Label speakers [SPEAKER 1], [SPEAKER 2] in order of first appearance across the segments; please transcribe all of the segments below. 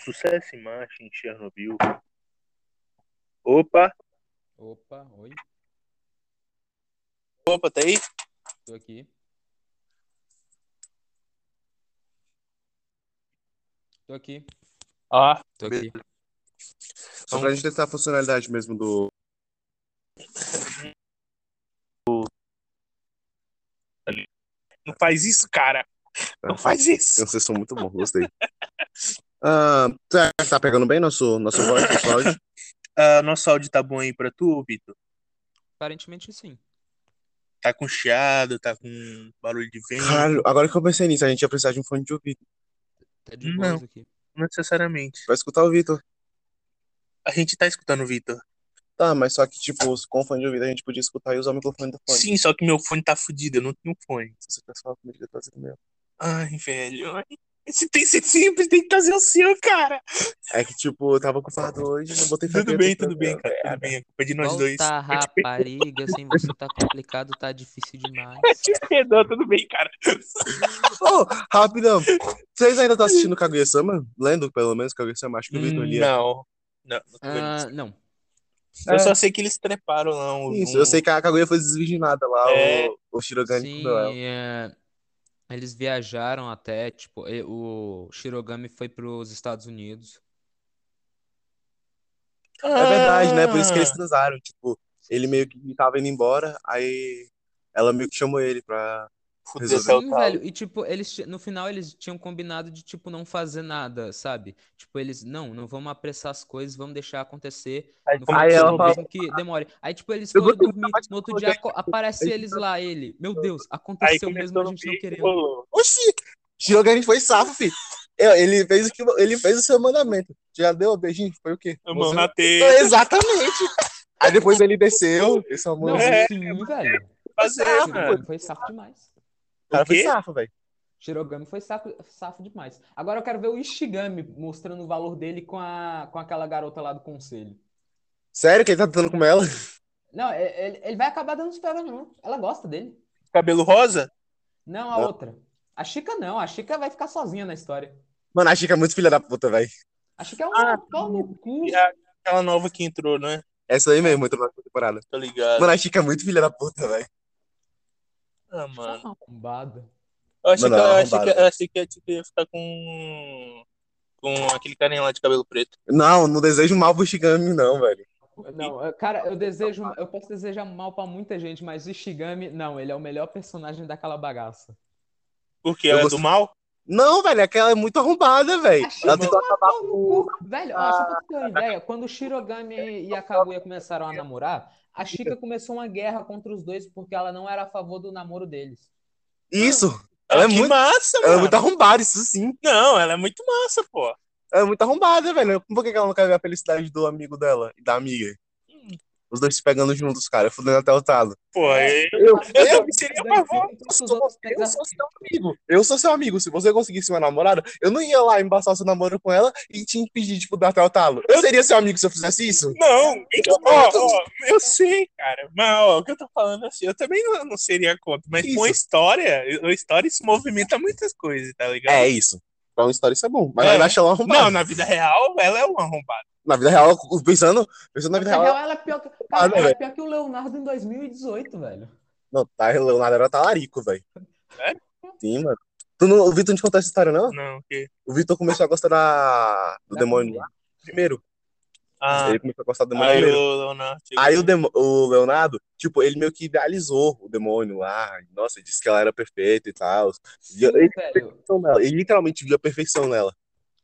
[SPEAKER 1] sucesso em marcha em Chernobyl. Opa!
[SPEAKER 2] Opa, oi,
[SPEAKER 1] Opa, tá aí?
[SPEAKER 2] tô aqui. Tô aqui,
[SPEAKER 1] Ah,
[SPEAKER 2] tô aqui.
[SPEAKER 3] Só pra gente testar a funcionalidade mesmo do.
[SPEAKER 1] não faz isso, cara. Não faz isso.
[SPEAKER 3] Vocês são muito bons, gostei. Ah, tá, tá pegando bem nosso, nosso voz, nosso áudio?
[SPEAKER 1] Ah, nosso áudio tá bom aí pra tu, Vitor?
[SPEAKER 2] Aparentemente sim.
[SPEAKER 1] Tá com chiado, tá com barulho de vento?
[SPEAKER 3] Caralho, agora que eu pensei nisso, a gente ia precisar de um fone de ouvido.
[SPEAKER 2] Tá de
[SPEAKER 1] Não.
[SPEAKER 2] aqui.
[SPEAKER 1] Não necessariamente.
[SPEAKER 3] Pra escutar o Vitor.
[SPEAKER 1] A gente tá escutando o Vitor.
[SPEAKER 3] Tá, mas só que, tipo, com fone de ouvido a gente podia escutar e usar o microfone do fone.
[SPEAKER 1] Sim, só que meu fone tá fudido, eu não tenho fone.
[SPEAKER 3] Se você tivesse falado comigo, eu o meu.
[SPEAKER 1] Ai, velho. ai, Se tem ser simples, tem que trazer o seu, cara.
[SPEAKER 3] É que, tipo, eu tava ocupado hoje, não botei
[SPEAKER 1] Tudo bem,
[SPEAKER 3] eu
[SPEAKER 1] tudo bem,
[SPEAKER 3] trazer.
[SPEAKER 1] cara. Tudo bem. A culpa é de nós dois.
[SPEAKER 2] Volta,
[SPEAKER 1] Eu te perdoo,
[SPEAKER 2] rapariga, sem você tá complicado, tá difícil demais.
[SPEAKER 1] eu te perdoo, tudo bem, cara.
[SPEAKER 3] Ô, rapidão. Vocês ainda estão assistindo Kaguya-sama? Lendo, pelo menos, Kaguya-sama? Acho que o Vitor lia.
[SPEAKER 1] Não. Não, não.
[SPEAKER 2] Ah, não.
[SPEAKER 1] Eu só sei que eles treparam lá um.
[SPEAKER 3] Isso,
[SPEAKER 1] um-
[SPEAKER 3] eu sei que a Kaguya foi desvirginada lá,
[SPEAKER 1] É.
[SPEAKER 3] o, o Shirogane
[SPEAKER 2] Sim, é, eles viajaram até, tipo, e- o Shirogami foi pros Estados Unidos.
[SPEAKER 3] É verdade, né? Por isso que
[SPEAKER 1] Ah.
[SPEAKER 3] eles transaram. Tipo, ele meio que tava indo embora, aí ela meio que chamou ele pra.
[SPEAKER 1] Fudeu,
[SPEAKER 2] Sim, velho, e tipo, eles no final eles tinham combinado de tipo não fazer nada, sabe? Tipo, eles, não, não vamos apressar as coisas, vamos deixar acontecer.
[SPEAKER 1] Aí
[SPEAKER 2] No final,
[SPEAKER 3] Aí
[SPEAKER 1] que
[SPEAKER 3] ela fala-
[SPEAKER 2] mesmo que demore. Aí, tipo, eles foram dormir. No outro dia aparece
[SPEAKER 3] Aí
[SPEAKER 2] eles lá, ele. Meu Deus, aconteceu mesmo, a gente não querendo.
[SPEAKER 1] rolou.
[SPEAKER 3] Oxi! Shirogane foi safo, filho. Ele fez, o que, ele fez o seu mandamento. Já deu o beijinho? Foi o quê?
[SPEAKER 1] A mão
[SPEAKER 3] Você-
[SPEAKER 1] na.
[SPEAKER 3] Exatamente! Aí depois ele desceu. Esse é o
[SPEAKER 2] Não.
[SPEAKER 1] É.
[SPEAKER 2] sim, velho.
[SPEAKER 1] Fazer,
[SPEAKER 2] foi safo demais.
[SPEAKER 3] O cara foi safo, velho.
[SPEAKER 2] Shirogami foi safo, safo demais. Agora eu quero ver o Ishigami mostrando o valor dele com, a, com aquela garota lá do conselho.
[SPEAKER 3] Sério que ele tá tentando comer ela?
[SPEAKER 2] Não, e- ele, ele vai acabar dando os pega, não. Ela gosta dele.
[SPEAKER 1] Cabelo rosa?
[SPEAKER 2] Não, a
[SPEAKER 3] Não.
[SPEAKER 2] outra. A Chica não, a Chica vai ficar sozinha na história.
[SPEAKER 3] Mano, a Chica é muito filha da puta, velho.
[SPEAKER 2] A Chica é um
[SPEAKER 1] Ah,
[SPEAKER 2] pau no cu.
[SPEAKER 1] Aquela nova que entrou, né?
[SPEAKER 3] Essa aí mesmo, entrou na temporada.
[SPEAKER 1] Tô ligado.
[SPEAKER 3] Mano, a Chica é muito filha da puta, velho.
[SPEAKER 1] Ah, mano.
[SPEAKER 2] Arrombada.
[SPEAKER 1] Eu achei,
[SPEAKER 3] Mano,
[SPEAKER 1] que, eu, achei, que,
[SPEAKER 3] arrombado.
[SPEAKER 1] eu achei que ia ficar com. Com aquele carinha lá de cabelo preto.
[SPEAKER 3] Não, não desejo mal pro Shigami, não, velho.
[SPEAKER 2] Não, cara, eu desejo, eu posso desejar mal pra muita gente, mas o Ishigami, não, ele é o melhor personagem daquela bagaça.
[SPEAKER 1] Porque ela é
[SPEAKER 3] gosto-
[SPEAKER 1] do mal?
[SPEAKER 3] Não, velho, aquela é muito arrombada, velho. Ela
[SPEAKER 2] é
[SPEAKER 3] tentou acabar com.
[SPEAKER 2] cu. Velho, ó, só pra ter uma ideia, quando o Shirogami e a Kaguya começaram a namorar, a Chica começou uma guerra contra os dois porque ela não era a favor do namoro deles.
[SPEAKER 3] Isso. Ela é
[SPEAKER 1] que
[SPEAKER 3] muito.
[SPEAKER 1] massa,
[SPEAKER 3] Ela é muito arrombada, isso sim.
[SPEAKER 1] Não, ela é muito massa, pô.
[SPEAKER 3] Ela é muito arrombada, velho. Por que que ela não quer ver a felicidade do amigo dela e da amiga? Os dois se pegando juntos, cara, fudendo até o talo.
[SPEAKER 1] Pô,
[SPEAKER 2] É.
[SPEAKER 1] eu,
[SPEAKER 3] Eu,
[SPEAKER 1] eu seria a favor.
[SPEAKER 2] Enquanto
[SPEAKER 3] eu sou, eu sou seu amigo. Eu sou seu amigo. Se você conseguisse uma namorada, eu não ia lá embaçar seu namoro com ela e te impedir de dar até o talo. Eu seria seu amigo se eu fizesse isso?
[SPEAKER 1] Não, então, ó, ó, eu sei, cara. Mas ó, o que eu tô falando assim, eu também não, não seria contra, mas com a
[SPEAKER 3] Isso.
[SPEAKER 1] história, a história se movimenta muitas coisas, tá ligado?
[SPEAKER 3] É isso. Pra uma história isso é bom. Mas
[SPEAKER 1] É.
[SPEAKER 3] ela acha ela arrombada.
[SPEAKER 1] Não, na vida real, ela é uma arrombada.
[SPEAKER 3] Na vida real, pensando, pensando na vida
[SPEAKER 2] Na
[SPEAKER 3] real.
[SPEAKER 2] real, ela é pior que,
[SPEAKER 3] Ah,
[SPEAKER 2] cara,
[SPEAKER 3] não,
[SPEAKER 2] ela é pior que o Leonardo em 2018, velho.
[SPEAKER 3] Não, tá, Leonardo era talarico, velho.
[SPEAKER 1] Sério?
[SPEAKER 3] Sim, mano. Tu não, o Vitor não te contou essa história, não?
[SPEAKER 1] Não, que.
[SPEAKER 3] O Vitor começou a gostar da, do
[SPEAKER 2] Da
[SPEAKER 3] demônio lá primeiro.
[SPEAKER 1] Ah,
[SPEAKER 3] Ele começou a gostar do demônio
[SPEAKER 1] aí
[SPEAKER 3] primeiro.
[SPEAKER 1] o Leonardo.
[SPEAKER 3] Aí o, demo- o Leonardo, tipo, ele meio que idealizou o demônio lá. Nossa, disse que ela era perfeita e tal.
[SPEAKER 2] Sim,
[SPEAKER 3] Ele, ele literalmente viu a perfeição nela.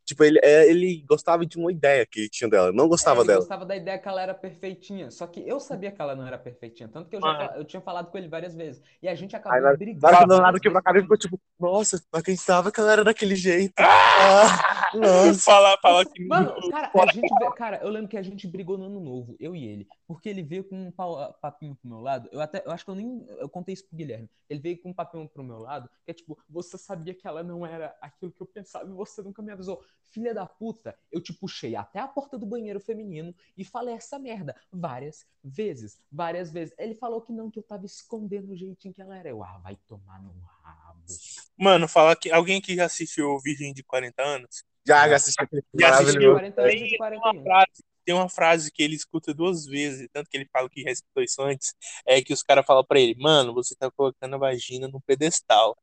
[SPEAKER 3] Tipo, ele, é, ele gostava de uma ideia que tinha dela, não gostava
[SPEAKER 2] É, ele
[SPEAKER 3] dela.
[SPEAKER 2] gostava da ideia que ela era perfeitinha. Só que eu sabia que ela não era perfeitinha. Tanto que eu, já,
[SPEAKER 1] Ah.
[SPEAKER 2] eu tinha falado com ele várias vezes. E a gente acabou
[SPEAKER 3] na-
[SPEAKER 2] brigando.
[SPEAKER 3] Na hora que o
[SPEAKER 2] várias
[SPEAKER 3] Leonardo quebrou a cara, ele
[SPEAKER 2] vezes.
[SPEAKER 3] ficou tipo, nossa, não acreditava que ela era daquele jeito. Ah, nossa.
[SPEAKER 1] Fala, fala que.
[SPEAKER 2] Mano, cara, a gente cara, eu lembro que a gente brigou no ano novo, eu e ele, porque ele veio com um pau- papinho pro meu lado. Eu até, eu acho que eu nem, eu contei isso pro Guilherme. Ele veio com um papinho pro meu lado, que é tipo, você sabia que ela não era aquilo que eu pensava e você nunca me avisou. Filha da puta, eu te puxei até a porta do banheiro feminino e falei essa merda várias vezes, várias vezes. Ele falou que não, que eu tava escondendo o jeitinho que ela era. Eu, ah, vai tomar no rabo.
[SPEAKER 1] Mano, fala que. Alguém que já assistiu Virgem de 40 anos?
[SPEAKER 3] Já, já assisti aquele filme
[SPEAKER 1] Já assisti,
[SPEAKER 3] maravilhoso.
[SPEAKER 2] 40 anos de
[SPEAKER 1] Tem uma
[SPEAKER 2] 41.
[SPEAKER 1] frase, tem uma frase que ele escuta duas vezes, tanto que ele fala que já escutou isso antes, é que os caras falam pra ele, mano, você tá colocando a vagina no pedestal,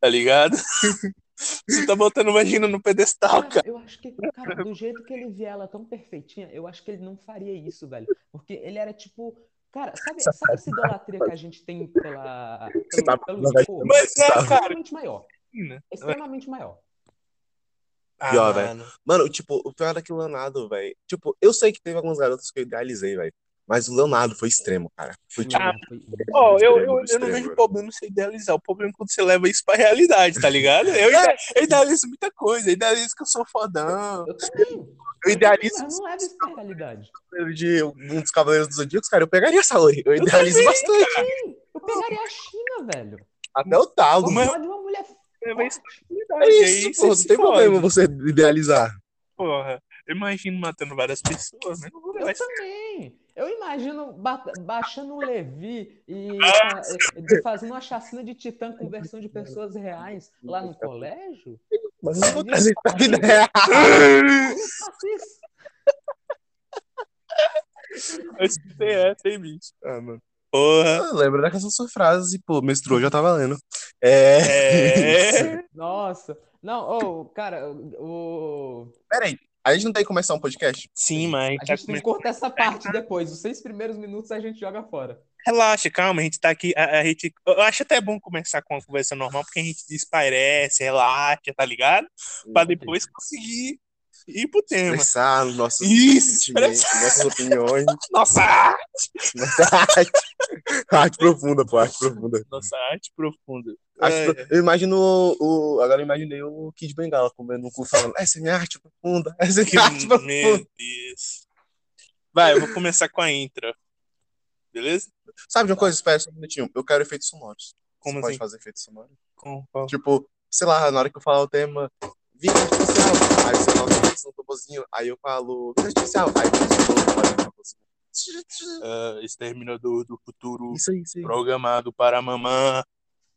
[SPEAKER 1] tá ligado? você tá botando vagina no pedestal,
[SPEAKER 2] Cara,
[SPEAKER 1] cara.
[SPEAKER 2] eu acho que, cara, do jeito que ele via ela tão perfeitinha, eu acho que ele não faria isso, velho. Porque ele era tipo. Cara, sabe, sabe essa idolatria que a gente tem pela,
[SPEAKER 3] Você tá
[SPEAKER 2] pelo, pelo?
[SPEAKER 1] Mas é,
[SPEAKER 2] É
[SPEAKER 1] cara.
[SPEAKER 2] extremamente maior. Extremamente maior.
[SPEAKER 1] Ah,
[SPEAKER 3] Pior, velho.
[SPEAKER 1] mano.
[SPEAKER 3] Mano, tipo, o pior é que o Leonardo, velho. Tipo, eu sei que teve algumas garotas que eu idealizei, velho. Mas o Leonardo foi extremo, cara. Foi tipo.
[SPEAKER 1] Ah,
[SPEAKER 2] Foi-
[SPEAKER 1] Ó, eu,
[SPEAKER 3] Extremo,
[SPEAKER 1] eu, eu não
[SPEAKER 3] extremo,
[SPEAKER 1] vejo problema em você idealizar. O problema é quando você leva isso pra realidade, tá ligado? Eu, ide- eu idealizo muita coisa. Eu idealizo que eu sou fodão.
[SPEAKER 2] Eu também.
[SPEAKER 3] Eu idealizo
[SPEAKER 2] Mas não leva isso pra realidade.
[SPEAKER 3] de um dos Cavaleiros dos Zodíacos, cara. Eu pegaria a Saori. Eu idealizo bastante.
[SPEAKER 2] Eu pegaria a China, velho.
[SPEAKER 3] Até o talo.
[SPEAKER 1] Mas-
[SPEAKER 2] de uma mulher
[SPEAKER 1] Leva isso
[SPEAKER 2] forte.
[SPEAKER 1] pra
[SPEAKER 3] É isso,
[SPEAKER 1] aí
[SPEAKER 3] pô.
[SPEAKER 1] você
[SPEAKER 3] Não tem
[SPEAKER 1] fode.
[SPEAKER 3] problema você idealizar.
[SPEAKER 1] Porra, eu imagino matando várias pessoas, levar
[SPEAKER 2] Eu
[SPEAKER 1] isso.
[SPEAKER 2] também. Eu imagino ba- baixando o Levi e
[SPEAKER 1] Ah,
[SPEAKER 2] fa- e fazendo uma chacina de titã com versão de pessoas reais lá no colégio.
[SPEAKER 3] Mas não vou trazer pra vida real.
[SPEAKER 2] Eu isso.
[SPEAKER 1] Escutei essa, hein, bicho?
[SPEAKER 3] Ah, mano.
[SPEAKER 1] Porra.
[SPEAKER 3] Ah, Lembra daquela sua frase, pô, mestrou, já tá valendo. É.
[SPEAKER 1] É.
[SPEAKER 2] Nossa. Não, ô, cara, o.
[SPEAKER 3] Peraí, a gente não tem que começar um podcast?
[SPEAKER 1] Sim, mas
[SPEAKER 2] A
[SPEAKER 1] tá
[SPEAKER 2] gente tem que cortar essa parte depois. Os seis primeiros minutos a gente joga fora.
[SPEAKER 1] relaxa, calma, a gente tá aqui. A, a gente... Eu acho até bom começar com uma conversa normal, porque a gente despairece, relaxa, tá ligado? Pra depois conseguir ir pro tema.
[SPEAKER 3] Expressar nossos
[SPEAKER 1] Isso,
[SPEAKER 3] sentimentos, nossas opiniões,
[SPEAKER 1] Nossa arte!
[SPEAKER 3] nossa arte. arte profunda, pô, arte profunda.
[SPEAKER 1] Nossa arte profunda.
[SPEAKER 3] Arte
[SPEAKER 1] É,
[SPEAKER 3] pro- Eu imagino o, o- Agora eu imaginei o Kid Bengala comendo um cu falando, essa é minha arte profunda, essa é minha arte profunda.
[SPEAKER 1] Meu Deus. Vai, eu vou começar com a intro. Beleza?
[SPEAKER 3] Sabe de uma coisa? Espera só um minutinho. Eu quero efeitos sonoros.
[SPEAKER 1] Como
[SPEAKER 3] Você pode
[SPEAKER 1] assim?
[SPEAKER 3] fazer efeitos sonoros?
[SPEAKER 1] Com qual?
[SPEAKER 3] Tipo, sei lá, na hora que eu falar o tema vida artificial, aí você coloca isso no tobozinho, aí eu falo vida artificial, aí você coloca no tobozinho.
[SPEAKER 1] Ah, Exterminador do futuro
[SPEAKER 3] Isso aí, isso aí.
[SPEAKER 1] programado para mamã.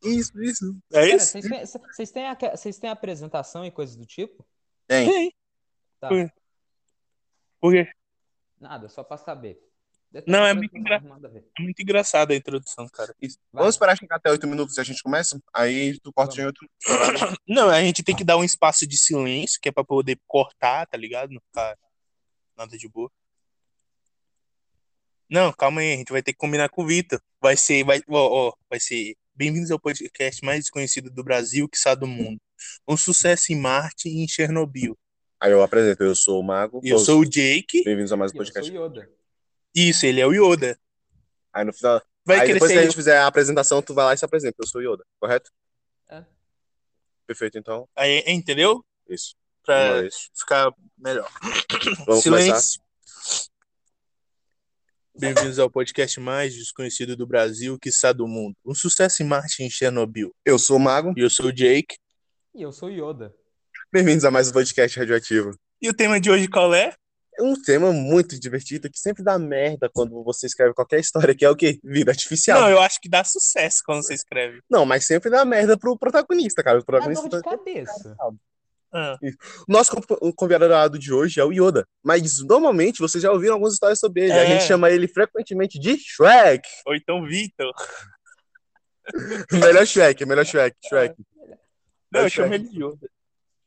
[SPEAKER 3] Isso, isso.
[SPEAKER 1] É
[SPEAKER 2] Cara,
[SPEAKER 1] isso?
[SPEAKER 2] vocês têm, vocês têm, aque- vocês têm apresentação e coisas do tipo?
[SPEAKER 3] Tem.
[SPEAKER 1] Tem.
[SPEAKER 2] Tá.
[SPEAKER 1] Por- Por quê?
[SPEAKER 2] Nada, só pra saber.
[SPEAKER 1] Não, é muito engra-. É muito engraçada a introdução, cara.
[SPEAKER 3] Vamos esperar chegar até 8 minutos e a gente começa? Aí tu corta em outro horário.
[SPEAKER 1] Não, a gente tem que dar um espaço de silêncio, que é pra poder cortar, tá ligado? Não ficar nada de boa. Não, calma aí, a gente vai ter que combinar com o Vitor. Vai ser, vai, ó, ó, vai ser Bem-vindos ao podcast mais desconhecido do Brasil, que do mundo. Um sucesso em Marte e em Chernobyl.
[SPEAKER 3] Aí eu apresento, eu sou o Mago.
[SPEAKER 1] E eu sou o Jake.
[SPEAKER 3] Bem-vindos a mais um
[SPEAKER 2] E eu sou
[SPEAKER 3] podcast.
[SPEAKER 2] Yoda.
[SPEAKER 1] Isso, ele é o Yoda.
[SPEAKER 3] Aí no final.
[SPEAKER 1] Vai
[SPEAKER 3] aí
[SPEAKER 1] querer
[SPEAKER 3] depois que a gente fizer a apresentação, tu vai lá e se apresenta. Eu sou o Yoda, correto?
[SPEAKER 2] É.
[SPEAKER 3] Perfeito, então.
[SPEAKER 1] aí, entendeu?
[SPEAKER 3] Isso.
[SPEAKER 1] Pra
[SPEAKER 3] isso.
[SPEAKER 1] ficar melhor.
[SPEAKER 3] Vamos
[SPEAKER 1] Silêncio. Bem-vindos ao podcast mais desconhecido do Brasil, que do mundo. Um sucesso em Marte em Chernobyl.
[SPEAKER 3] Eu sou o Mago.
[SPEAKER 1] E eu sou o Jake.
[SPEAKER 2] E eu sou Yoda.
[SPEAKER 3] Bem-vindos a mais um podcast radioativo.
[SPEAKER 1] E o tema de hoje qual é?
[SPEAKER 3] É um tema muito divertido que sempre dá merda quando você escreve qualquer história, que é o quê? Vida artificial.
[SPEAKER 1] Não,
[SPEAKER 3] Não,
[SPEAKER 1] eu acho que dá sucesso quando você escreve.
[SPEAKER 3] mas sempre dá merda pro protagonista, cara. O
[SPEAKER 2] Dá
[SPEAKER 3] protagonista
[SPEAKER 2] dor de
[SPEAKER 3] tá-
[SPEAKER 2] cabeça.
[SPEAKER 1] Ah,
[SPEAKER 3] O Nosso convidado de hoje é o Yoda, mas normalmente vocês já ouviram algumas histórias sobre ele. A
[SPEAKER 1] É.
[SPEAKER 3] gente chama ele frequentemente de Shrek.
[SPEAKER 1] ou então Vitor.
[SPEAKER 3] melhor Shrek, melhor Shrek, Shrek.
[SPEAKER 1] Não, eu
[SPEAKER 3] É
[SPEAKER 1] chamo ele de Yoda.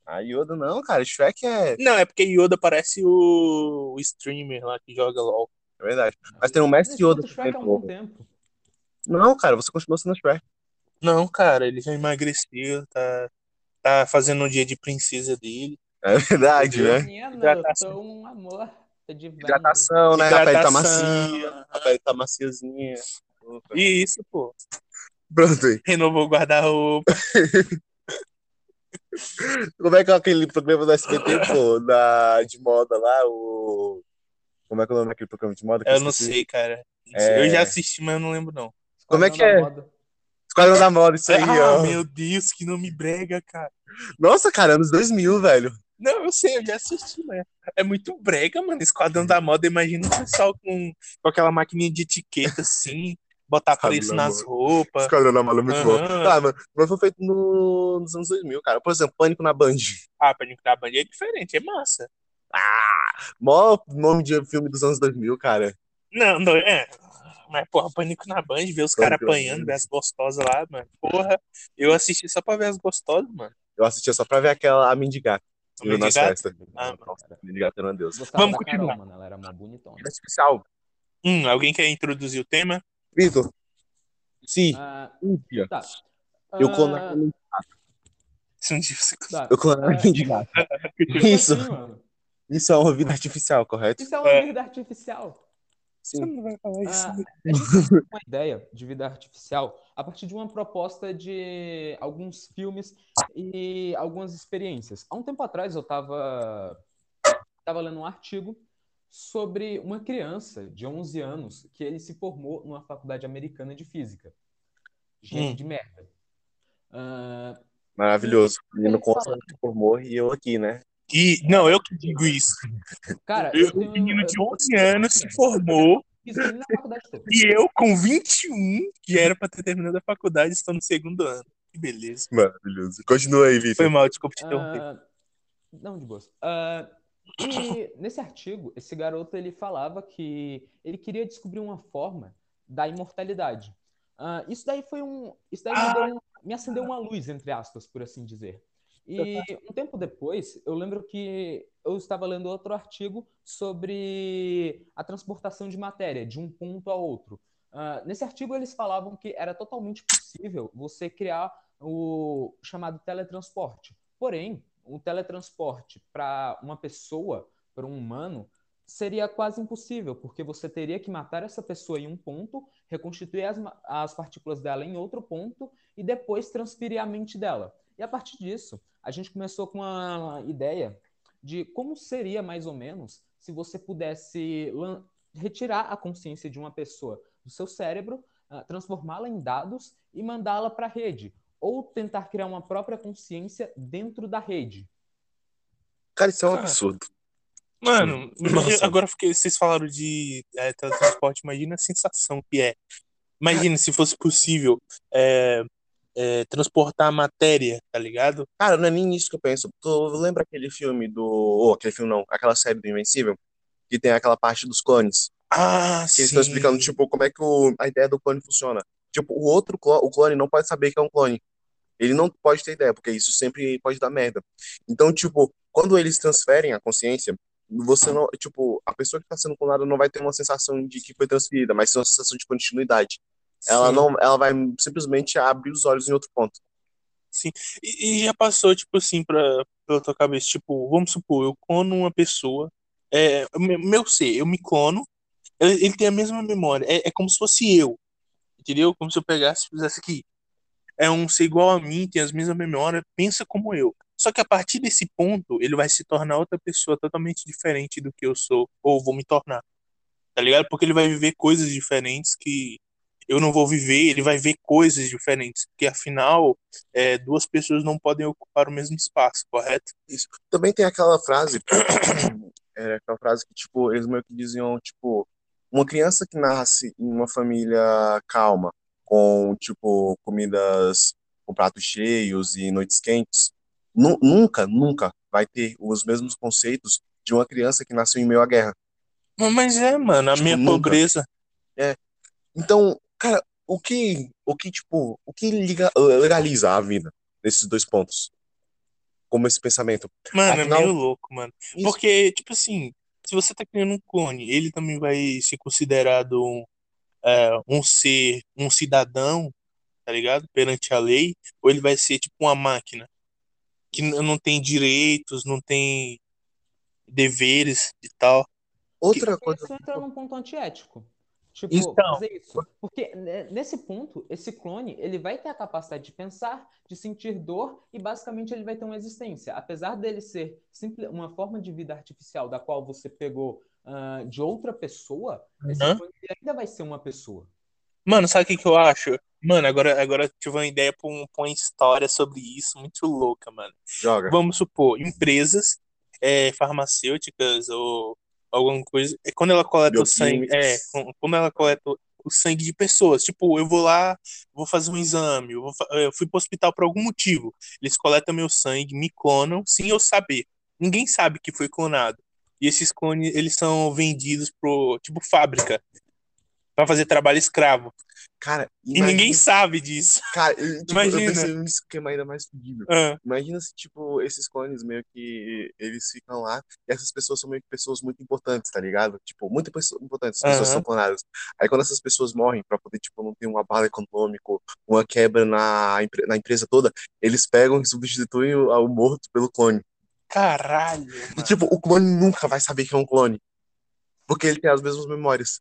[SPEAKER 3] Ah, Yoda não, cara. Shrek é.
[SPEAKER 1] Não, é porque Yoda parece o, o streamer lá que joga LOL.
[SPEAKER 3] É verdade. Mas tem um mestre
[SPEAKER 2] Eu
[SPEAKER 3] Yoda.
[SPEAKER 2] Shrek há um bom tempo.
[SPEAKER 3] Não, cara, você continua sendo Shrek.
[SPEAKER 1] Não, cara, ele já emagreceu, tá, tá fazendo o dia de princesa dele.
[SPEAKER 3] É verdade, né?
[SPEAKER 2] Menino,
[SPEAKER 1] Hidratação.
[SPEAKER 2] tô um amor.
[SPEAKER 3] Hidratação, né? A pele tá
[SPEAKER 1] Hidratação.
[SPEAKER 3] macia. A pele tá maciazinha.
[SPEAKER 1] E isso, pô.
[SPEAKER 3] Pronto aí.
[SPEAKER 1] Renovou o guarda-roupa.
[SPEAKER 3] Como é que é aquele programa do SBT, pô, da, de moda lá, o... Como é que é o nome daquele programa de moda? que
[SPEAKER 1] Eu não sei, cara.
[SPEAKER 3] É.
[SPEAKER 1] Eu já assisti, mas eu não lembro, não.
[SPEAKER 3] Como é
[SPEAKER 2] Esquadrão
[SPEAKER 3] que é?
[SPEAKER 2] da Moda.
[SPEAKER 3] Esquadrão da Moda, isso aí,
[SPEAKER 1] ah,
[SPEAKER 3] ó.
[SPEAKER 1] meu Deus, que nome brega, cara.
[SPEAKER 3] Nossa, cara, anos 2000, velho.
[SPEAKER 1] Não, eu sei, eu já assisti, né? É muito brega, mano. Esquadrão da moda, imagina o pessoal com, com aquela maquininha de etiqueta assim, botar preço nas roupas.
[SPEAKER 3] Esquadrão Moda é muito bom.
[SPEAKER 1] Aham.
[SPEAKER 3] Ah, mano, mas foi feito no- nos anos 2000, cara. Por exemplo, Pânico na Band.
[SPEAKER 1] Ah, Pânico na Band é diferente, é massa.
[SPEAKER 3] Mó nome de filme dos anos 2000, cara.
[SPEAKER 1] Não, não, é. Mas, porra, Pânico na Band, ver os caras apanhando, ver as gostosas lá, mano. Porra, eu assisti só pra ver as gostosas, mano.
[SPEAKER 3] Eu assistia só pra ver aquela a Mendigata.
[SPEAKER 1] A
[SPEAKER 3] indo nas festas.
[SPEAKER 1] Ah.
[SPEAKER 3] Nossa, Mendigata era um
[SPEAKER 1] Vamos
[SPEAKER 2] da Carol,
[SPEAKER 1] continuar.
[SPEAKER 2] mano. Ela era uma bonitona.
[SPEAKER 3] Vida especial.
[SPEAKER 1] Hum, alguém quer introduzir o tema?
[SPEAKER 3] Vitor. Sim.
[SPEAKER 2] Ah,
[SPEAKER 3] dia.
[SPEAKER 2] tá.
[SPEAKER 3] Eu
[SPEAKER 2] Ah,
[SPEAKER 3] clonar
[SPEAKER 1] Se um você
[SPEAKER 2] tá.
[SPEAKER 3] eu clonar
[SPEAKER 2] É.
[SPEAKER 3] a Mendigata.
[SPEAKER 2] Tipo
[SPEAKER 3] Isso.
[SPEAKER 2] assim.
[SPEAKER 3] Isso é uma vida artificial, correto?
[SPEAKER 2] Isso é uma
[SPEAKER 1] É.
[SPEAKER 2] vida artificial.
[SPEAKER 1] Você
[SPEAKER 3] Sim.
[SPEAKER 1] não vai falar isso.
[SPEAKER 2] Ah, a gente teve uma ideia de vida artificial a partir de uma proposta de alguns filmes e algumas experiências. Há um tempo atrás eu estava tava lendo um artigo sobre uma criança de 11 anos que ele se formou numa faculdade americana de física. Gente
[SPEAKER 1] Hum.
[SPEAKER 2] de merda. Ah,
[SPEAKER 3] Maravilhoso. O menino
[SPEAKER 2] falam.
[SPEAKER 3] se formou e eu aqui, né?
[SPEAKER 1] E, não, eu que digo isso.
[SPEAKER 2] cara,
[SPEAKER 1] Eu,
[SPEAKER 2] eu
[SPEAKER 1] um menino de
[SPEAKER 2] tenho
[SPEAKER 1] 11 anos se formou
[SPEAKER 2] toda.
[SPEAKER 1] e eu, com 21, que era pra ter terminado a faculdade, estou no segundo ano. Que beleza.
[SPEAKER 3] Maravilhoso. Continua aí,
[SPEAKER 1] Foi
[SPEAKER 3] Vitor.
[SPEAKER 1] mal, desculpa te interromper.
[SPEAKER 2] Ah, não, de boas. Ah, e nesse artigo, esse garoto ele falava que ele queria descobrir uma forma da imortalidade. Ah, isso daí foi um, isso daí me, deu me acendeu uma luz entre aspas, por assim dizer. E um tempo depois, eu lembro que eu estava lendo outro artigo sobre a transportação de matéria de um ponto a outro. Ah, nesse artigo eles falavam que era totalmente possível você criar o chamado teletransporte. Porém, o teletransporte para uma pessoa, para um humano, seria quase impossível, porque você teria que matar essa pessoa em um ponto, reconstituir as, as partículas dela em outro ponto e depois transferir a mente dela. E a partir disso, a gente começou com uma ideia de como seria mais ou menos se você pudesse retirar a consciência de uma pessoa do seu cérebro, ah, transformá-la em dados e mandá-la para a rede, ou tentar criar uma própria consciência dentro da rede.
[SPEAKER 3] Cara, isso é um
[SPEAKER 1] Cara.
[SPEAKER 3] absurdo.
[SPEAKER 1] Mano, agora porque vocês falaram de é, teletransporte, imagina a sensação que é. Imagina se fosse possível é, é, transportar a matéria, tá ligado?
[SPEAKER 3] Cara, não é nem isso que eu penso. Tu lembra aquele filme do. Ou aquele filme não, aquela série do Invencível? Que tem aquela parte dos clones.
[SPEAKER 1] Ah,
[SPEAKER 3] Que eles estão
[SPEAKER 1] sim.
[SPEAKER 3] explicando, tipo, como é que o- a ideia do clone funciona. Tipo, o outro clone, o clone não pode saber que é um clone. Ele não pode ter ideia, porque isso sempre pode dar merda. Então, tipo, quando eles transferem a consciência, você não, tipo, a pessoa que está sendo clonada não vai ter uma sensação de que foi transferida, mas sim uma sensação de continuidade. Ela
[SPEAKER 1] Sim.
[SPEAKER 3] não, ela vai simplesmente abrir os olhos em outro ponto.
[SPEAKER 1] E, e já passou, tipo assim, pra, pela tua cabeça, tipo, vamos supor, eu clono uma pessoa, é, me- meu ser, eu me clono, ele, ele tem a mesma memória, é, é como se fosse eu, entendeu? Como se eu pegasse e fizesse aqui. É um ser igual a mim, tem as mesmas memórias, pensa como eu. Só que a partir desse ponto, ele vai se tornar outra pessoa totalmente diferente do que eu sou, ou vou me tornar, tá ligado? Porque ele vai viver coisas diferentes que eu não vou viver, ele vai ver coisas diferentes, porque afinal é, duas pessoas não podem ocupar o mesmo espaço, correto?
[SPEAKER 3] Isso. Também tem aquela frase, é, aquela frase que, tipo, eles meio que diziam, tipo, uma criança que nasce em uma família calma, com, tipo, comidas com pratos cheios e noites quentes, nu- nunca, nunca vai ter os mesmos conceitos de uma criança que nasceu em meio à guerra.
[SPEAKER 1] Mas é, mano, a
[SPEAKER 3] Tipo,
[SPEAKER 1] minha
[SPEAKER 3] nunca.
[SPEAKER 1] pobreza.
[SPEAKER 3] Então, cara, o que, o que, tipo, o que liga- legaliza a vida nesses dois pontos? Como esse pensamento.
[SPEAKER 1] Mano,
[SPEAKER 3] Afinal-
[SPEAKER 1] é meio louco, mano.
[SPEAKER 3] Isso.
[SPEAKER 1] Porque, tipo assim, se você tá criando um clone, ele também vai ser considerado um, é, um ser, um cidadão, tá ligado? Perante a lei, ou ele vai ser tipo uma máquina que não tem direitos, não tem deveres e tal.
[SPEAKER 3] Outra coisa.
[SPEAKER 2] Isso entra num ponto antiético. Tipo,
[SPEAKER 1] Então.
[SPEAKER 2] fazer isso. Porque né, nesse ponto, esse clone, ele vai ter a capacidade de pensar, de sentir dor e basicamente ele vai ter uma existência. Apesar dele ser simple, uma forma de vida artificial da qual você pegou ah, de outra pessoa, esse ele ainda vai ser uma pessoa.
[SPEAKER 1] Mano, sabe o que que eu acho? Mano, agora, agora eu tive uma ideia pra, um- pra uma história sobre isso muito louca, mano.
[SPEAKER 3] Joga.
[SPEAKER 1] Vamos supor, empresas é, farmacêuticas ou alguma coisa, é, quando ela coleta o sangue,
[SPEAKER 3] Bioquímicas.
[SPEAKER 1] é, com- quando ela coleta o sangue de pessoas. Tipo, eu vou lá, vou fazer um exame, eu, vou eu fui pro hospital por algum motivo. Eles coletam meu sangue, me clonam, sem eu saber. Ninguém sabe que foi clonado. E esses clones, eles são vendidos pro, tipo, fábrica, Pra fazer trabalho escravo.
[SPEAKER 3] Cara,
[SPEAKER 1] E ninguém
[SPEAKER 3] imagina-
[SPEAKER 1] sabe disso.
[SPEAKER 3] Cara, eu, tipo,
[SPEAKER 1] Imagina.
[SPEAKER 3] eu pensei num esquema ainda mais fodido.
[SPEAKER 1] Ah,
[SPEAKER 3] Imagina se, tipo, esses clones meio que eles ficam lá e essas pessoas são meio que pessoas muito importantes, tá ligado? Tipo, muito importantes, as pessoas são clonadas. Aí quando essas pessoas morrem pra poder, tipo, não ter um abalo econômico, uma quebra na, na empresa toda, eles pegam e substituem o, o morto pelo clone.
[SPEAKER 1] Caralho,
[SPEAKER 3] E,
[SPEAKER 1] mano.
[SPEAKER 3] tipo, o clone nunca vai saber que é um clone. Porque ele tem as mesmas memórias.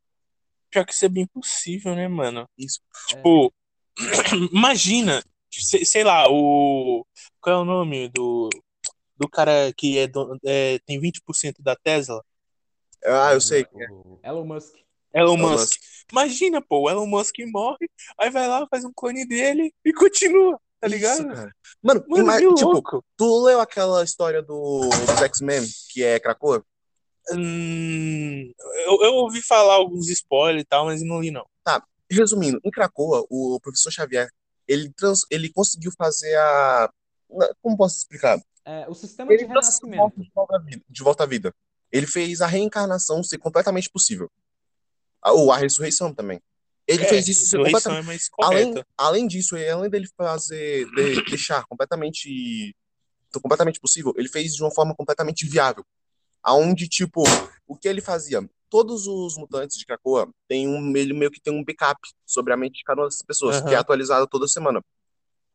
[SPEAKER 1] Pior que isso é bem possível, né, mano?
[SPEAKER 3] Isso.
[SPEAKER 1] Tipo, imagina, sei, sei lá, o. Qual é o nome do, do cara que é, dono- é, tem 20% da Tesla?
[SPEAKER 3] Ah, eu sei.
[SPEAKER 2] O Elon Musk.
[SPEAKER 1] Elon
[SPEAKER 3] Elon
[SPEAKER 1] Musk. Imagina, pô, o Elon Musk morre, aí vai lá, faz um clone dele e continua, tá
[SPEAKER 3] Isso,
[SPEAKER 1] ligado?
[SPEAKER 3] cara. Mano,
[SPEAKER 1] Mano,
[SPEAKER 3] ima- tipo,
[SPEAKER 1] louco.
[SPEAKER 3] tu leu aquela história do, dos X-Men, que é Krakoa?
[SPEAKER 1] Hum, eu, eu ouvi falar alguns spoilers e tal, mas não li, não.
[SPEAKER 3] Resumindo, em Krakoa, o professor Xavier, ele, trans, ele conseguiu fazer a... Como posso explicar?
[SPEAKER 2] É, o sistema de
[SPEAKER 3] Ele os
[SPEAKER 2] renascimento.
[SPEAKER 3] de volta à vida. De volta à vida. Ele fez a reencarnação ser completamente possível. Ou a ressurreição também. Ele
[SPEAKER 1] É,
[SPEAKER 3] fez isso completamente...
[SPEAKER 1] é
[SPEAKER 3] Além, além disso, além dele fazer, de- deixar completamente, completamente possível, ele fez de uma forma completamente viável. Aonde, tipo, o que ele fazia? Todos os mutantes de Krakoa têm um, ele meio que tem um backup sobre a mente de cada uma dessas pessoas, que é atualizado toda semana.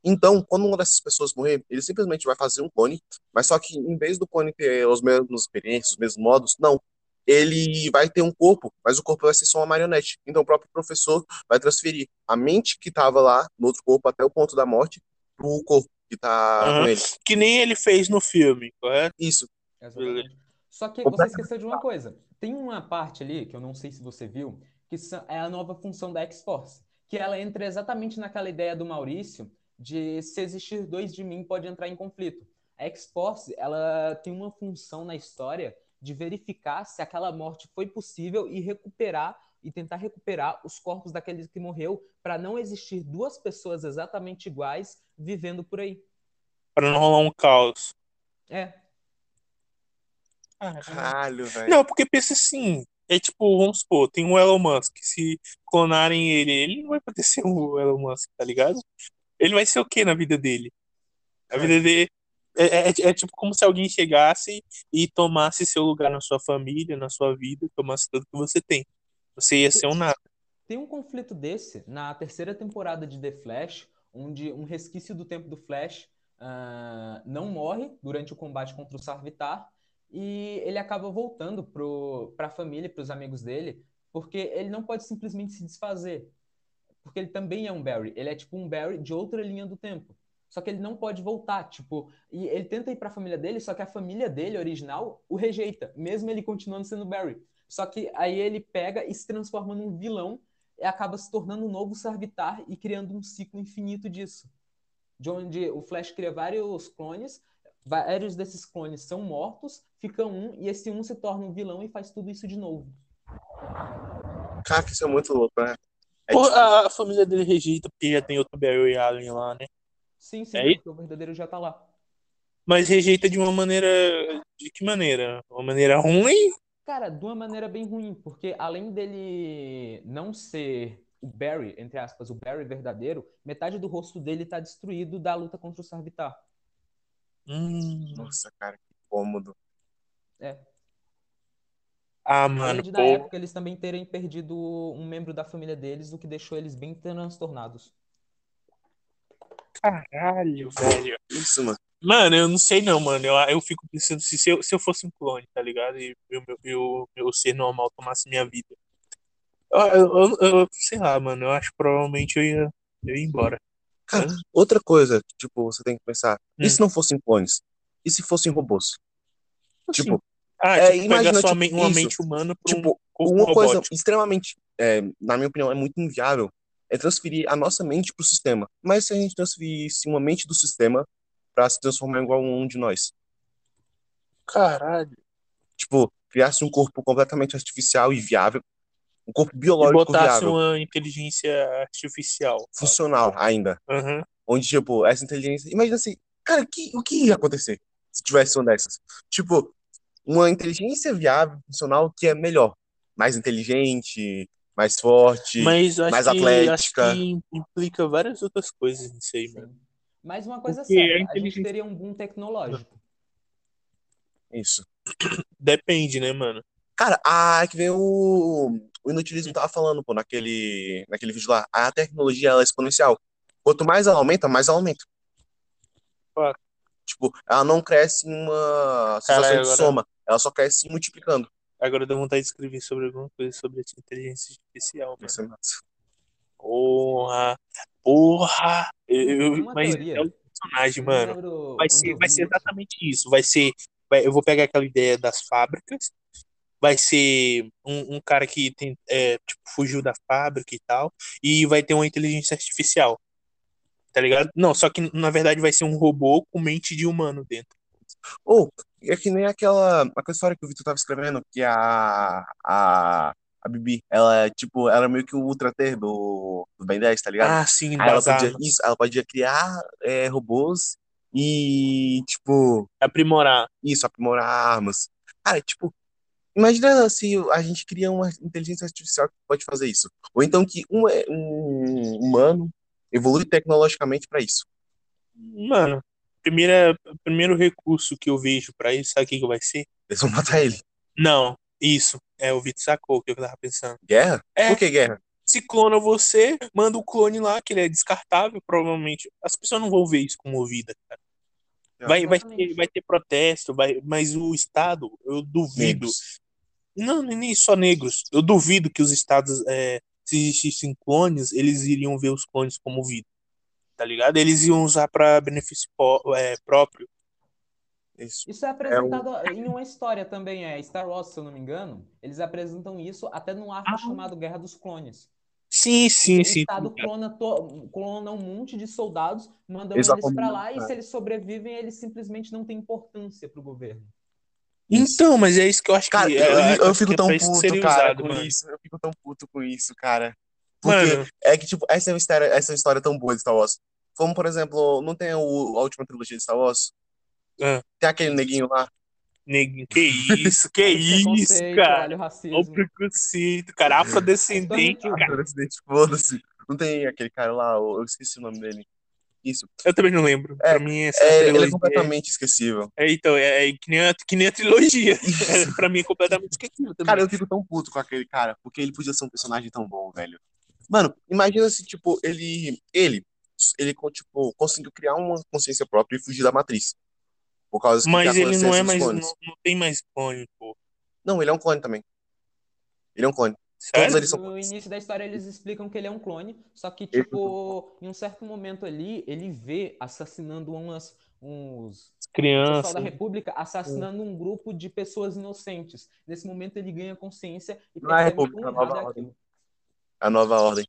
[SPEAKER 3] Então, quando uma dessas pessoas morrer, ele simplesmente vai fazer um clone, mas só que em vez do clone ter as mesmas experiências, os mesmos modos, não. Ele vai ter um corpo, mas o corpo vai ser só uma marionete. Então, o próprio professor vai transferir a mente que estava lá no outro corpo até o ponto da morte pro corpo que tá
[SPEAKER 1] Aham.
[SPEAKER 3] com ele.
[SPEAKER 1] Que nem ele fez no filme, correto?
[SPEAKER 3] Isso.
[SPEAKER 2] Exatamente. Só que você esqueceu de uma coisa. Tem uma parte ali, que eu não sei se você viu, que é a nova função da X-Force. Que ela entra exatamente naquela ideia do Maurício de se existir dois de mim pode entrar em conflito. A X-Force, ela tem uma função na história de verificar se aquela morte foi possível e recuperar e tentar recuperar os corpos daqueles que morreu para não existir duas pessoas exatamente iguais vivendo por aí.
[SPEAKER 1] Pra não rolar um caos.
[SPEAKER 2] É,
[SPEAKER 3] Caralho, velho.
[SPEAKER 1] Não, porque pensa assim, é tipo, vamos supor, tem o Elon Musk, se clonarem ele, ele não vai poder ser o Elon Musk, tá ligado? Ele vai ser o quê na vida dele? A vida dele é, é- é tipo como se alguém chegasse e tomasse seu lugar na sua família, na sua vida, tomasse tudo que você tem. Você ia ser um nada.
[SPEAKER 2] Tem um conflito desse na terceira temporada de The Flash, onde um resquício do tempo do Flash ah, não morre durante o combate contra o Sarvitar e ele acaba voltando para a família, para os amigos dele, porque ele não pode simplesmente se desfazer, porque ele também é um Barry. Ele é tipo um Barry de outra linha do tempo. Só que ele não pode voltar, tipo, e ele tenta ir para a família dele, só que a família dele original o rejeita, mesmo ele continuando sendo Barry. Só que aí ele pega e se transforma num vilão e acaba se tornando um novo Sarvitar e criando um ciclo infinito disso. De onde o Flash cria vários clones, vários desses clones são mortos, fica um, e esse um se torna um vilão e faz tudo isso de novo.
[SPEAKER 3] Cara, que isso é muito louco, né? É
[SPEAKER 1] Pô,
[SPEAKER 3] tipo-
[SPEAKER 1] a, a família dele rejeita porque já tem outro Barry Allen lá, né?
[SPEAKER 2] Sim, sim,
[SPEAKER 1] É isso?
[SPEAKER 2] porque o verdadeiro já tá lá.
[SPEAKER 1] Mas rejeita de uma maneira. De que maneira? Uma maneira ruim?
[SPEAKER 2] Cara, de uma maneira bem ruim, porque além dele não ser o Barry, entre aspas, o Barry verdadeiro, metade do rosto dele tá destruído da luta contra o Sarvitar.
[SPEAKER 1] Hum.
[SPEAKER 3] Nossa, cara, que cômodo.
[SPEAKER 2] É.
[SPEAKER 1] Ah, mano,
[SPEAKER 2] Além de, na
[SPEAKER 1] pô.
[SPEAKER 2] época, eles também terem perdido um membro da família deles, o que deixou eles bem transtornados.
[SPEAKER 1] Caralho, velho.
[SPEAKER 3] Isso, mano.
[SPEAKER 1] Mano, eu não sei não, mano. Eu, eu fico pensando se, se, eu, se eu fosse um clone, tá ligado? E o meu, meu, meu ser normal tomasse minha vida. Eu, eu, eu- sei lá, mano. Eu acho que provavelmente eu ia, eu ia embora.
[SPEAKER 3] Cara, outra coisa que, tipo, você tem que pensar. E
[SPEAKER 1] Hum.
[SPEAKER 3] se não fossem clones? E se fossem robôs? Tipo,
[SPEAKER 1] Ah,
[SPEAKER 3] É,
[SPEAKER 1] tipo,
[SPEAKER 3] imagina, tipo,
[SPEAKER 1] uma
[SPEAKER 3] isso.
[SPEAKER 1] mente humana pra um
[SPEAKER 3] tipo,
[SPEAKER 1] corpo
[SPEAKER 3] uma coisa
[SPEAKER 1] robótico.
[SPEAKER 3] extremamente, é, na minha opinião, é muito inviável é transferir a nossa mente pro sistema. Mas se a gente transferisse uma mente do sistema pra se transformar igual um de nós?
[SPEAKER 1] Caralho.
[SPEAKER 3] Tipo, criasse um corpo completamente artificial e viável, um corpo
[SPEAKER 1] E
[SPEAKER 3] biológico
[SPEAKER 1] botasse
[SPEAKER 3] viável,
[SPEAKER 1] uma inteligência artificial.
[SPEAKER 3] funcional ainda.
[SPEAKER 1] Aham.
[SPEAKER 3] Onde, tipo, essa inteligência. Imagina assim, cara, que, o que ia acontecer se tivesse uma dessas? Tipo, uma inteligência viável, funcional, que é melhor. Mais inteligente, mais forte, mais
[SPEAKER 1] que, acho
[SPEAKER 3] atlética.
[SPEAKER 1] que implica várias outras coisas nisso aí, mano.
[SPEAKER 2] Mas uma coisa é
[SPEAKER 1] Porque a
[SPEAKER 2] certa, a gente teria um boom tecnológico.
[SPEAKER 3] Isso.
[SPEAKER 1] Depende, né, mano?
[SPEAKER 3] Cara, ah, é que vem o, o inutilismo tava falando, pô, naquele, naquele vídeo lá. A tecnologia, ela é exponencial. Quanto mais ela aumenta, mais ela aumenta.
[SPEAKER 1] Claro.
[SPEAKER 3] Tipo, ela não cresce em uma sensação
[SPEAKER 1] Caralho,
[SPEAKER 3] de
[SPEAKER 1] agora-
[SPEAKER 3] soma. Ela só cresce multiplicando.
[SPEAKER 1] Agora dá vontade de escrever sobre alguma coisa sobre essa inteligência artificial.
[SPEAKER 3] Isso é massa.
[SPEAKER 1] Porra! Porra! Eu,
[SPEAKER 2] Uma
[SPEAKER 1] mas
[SPEAKER 2] teoria.
[SPEAKER 1] é o personagem, mano.
[SPEAKER 2] lembro
[SPEAKER 1] Vai ser, vai ser exatamente isso. Vai ser. vai- eu vou pegar aquela ideia das fábricas. Vai ser um, um cara que tem, é, tipo, fugiu da fábrica e tal. E vai ter uma inteligência artificial. Tá ligado? Não, só que na verdade vai ser um robô com mente de humano dentro.
[SPEAKER 3] Ou, é que nem aquela, aquela história que o Vitor tava escrevendo, que a, a, a Bibi, ela é tipo, ela meio que o Ultra T do, do Ben 10, tá ligado?
[SPEAKER 1] Ah, sim,
[SPEAKER 3] Aí ela podia,
[SPEAKER 1] armas.
[SPEAKER 3] isso, ela podia criar é, robôs e, tipo,
[SPEAKER 1] Aprimorar.
[SPEAKER 3] isso, aprimorar armas. Cara, tipo, imagina se a gente cria uma inteligência artificial que pode fazer isso. Ou então que um, um humano evolui tecnologicamente pra isso.
[SPEAKER 1] Mano, primeira, primeiro recurso que eu vejo pra isso, sabe o que que vai ser?
[SPEAKER 3] Eles vão matar ele.
[SPEAKER 1] Não, isso. É, o Vitor sacou o que eu tava pensando.
[SPEAKER 3] Guerra?
[SPEAKER 1] É.
[SPEAKER 3] Por que guerra?
[SPEAKER 1] Se clona você, manda o clone lá, que ele é descartável, provavelmente. As pessoas não vão ver isso como vida, cara. Vai, vai, ter, vai ter protesto, vai, mas o Estado, eu duvido.
[SPEAKER 3] Negros.
[SPEAKER 1] Não, nem só negros. Eu duvido que os estados, é, se existissem clones, eles iriam ver os clones como vida. Tá ligado? Eles iam usar pra benefício é, próprio.
[SPEAKER 3] Isso.
[SPEAKER 2] Isso é apresentado em uma história também, é Star Wars, se eu não me engano. Eles apresentam isso até num arco
[SPEAKER 1] Ah.
[SPEAKER 2] chamado Guerra dos Clones.
[SPEAKER 1] Sim, sim,
[SPEAKER 2] o
[SPEAKER 1] sim.
[SPEAKER 2] Estado clona, to- clona um monte de soldados, mandam
[SPEAKER 3] Eles
[SPEAKER 2] eles pra
[SPEAKER 3] acomodam,
[SPEAKER 2] lá e
[SPEAKER 3] cara.
[SPEAKER 2] se eles sobrevivem, eles simplesmente não têm importância pro governo.
[SPEAKER 1] Então, mas é isso que eu acho que
[SPEAKER 3] Cara,
[SPEAKER 1] é,
[SPEAKER 3] eu, eu
[SPEAKER 1] acho que
[SPEAKER 3] fico
[SPEAKER 1] é
[SPEAKER 3] tão
[SPEAKER 1] que
[SPEAKER 3] puto, cara,
[SPEAKER 1] usado,
[SPEAKER 3] com
[SPEAKER 1] mano.
[SPEAKER 3] isso. Eu fico tão puto com isso, cara. Porque
[SPEAKER 1] Mano,
[SPEAKER 3] é que, tipo, essa é uma história, essa é uma história tão boa de Star Wars. Como, por exemplo, não tem o, a última trilogia de Star Wars?
[SPEAKER 1] Ah.
[SPEAKER 3] Tem aquele neguinho lá.
[SPEAKER 1] neguinho, que isso, que
[SPEAKER 2] o
[SPEAKER 1] isso, cara.
[SPEAKER 2] Olha o racismo.
[SPEAKER 1] preconceito, cara. Afrodescendente, cara.
[SPEAKER 3] Presidente, foda-se. Não tem aquele cara lá, eu esqueci o nome dele. Isso.
[SPEAKER 1] Eu também não lembro.
[SPEAKER 3] É,
[SPEAKER 1] pra mim, essa
[SPEAKER 3] É, ele é
[SPEAKER 1] trilogia.
[SPEAKER 3] completamente esquecível.
[SPEAKER 1] É, então, é, é que, nem a, que nem a trilogia. É, pra mim é completamente esquecível também.
[SPEAKER 3] Cara, eu fico tão puto com aquele cara, porque ele podia ser um personagem tão bom, velho. Mano, imagina se, tipo, ele, ele, ele, tipo, conseguiu criar uma consciência própria e fugir da matriz. Por causa que
[SPEAKER 1] Mas ele não é
[SPEAKER 3] dos
[SPEAKER 1] mais. Não, não tem mais clone, pô.
[SPEAKER 3] Não, ele é um clone também. Ele é um clone.
[SPEAKER 1] Sério?
[SPEAKER 3] Todos eles são
[SPEAKER 2] No início da história eles explicam que ele é um clone, só que,
[SPEAKER 3] Ele-
[SPEAKER 2] tipo, em um certo momento ali, ele vê assassinando umas, uns pessoal
[SPEAKER 1] Criança.
[SPEAKER 2] da República assassinando um grupo de pessoas inocentes. Nesse momento ele ganha consciência e
[SPEAKER 3] Não é República, é Nova
[SPEAKER 2] errado é
[SPEAKER 3] Ordem. A nova ordem.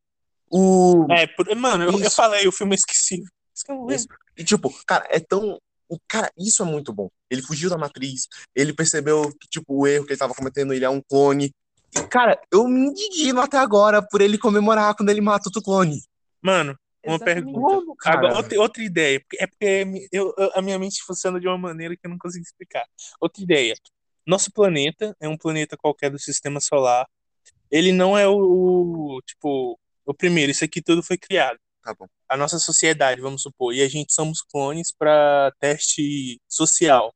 [SPEAKER 3] O...
[SPEAKER 1] É, por- mano, eu, eu falei, o filme é esquecível. Isso que eu não
[SPEAKER 3] Isso.
[SPEAKER 1] lembro.
[SPEAKER 3] E, tipo, cara, é tão. O cara, isso é muito bom. Ele fugiu da matriz, ele percebeu que, tipo, o erro que ele tava cometendo, ele é um clone. E, cara, eu me indigno até agora por ele comemorar quando ele mata outro clone.
[SPEAKER 1] Mano, uma
[SPEAKER 2] Exatamente.
[SPEAKER 1] pergunta.
[SPEAKER 3] Como, cara?
[SPEAKER 1] Agora, outra, outra ideia. É porque eu, eu- a minha mente funciona de uma maneira que eu não consigo explicar. Outra ideia. Nosso planeta é um planeta qualquer do sistema solar. Ele não é o, o, tipo, o primeiro. Isso aqui tudo foi criado.
[SPEAKER 3] Tá bom.
[SPEAKER 1] A nossa sociedade, vamos supor. E a gente somos clones para teste social.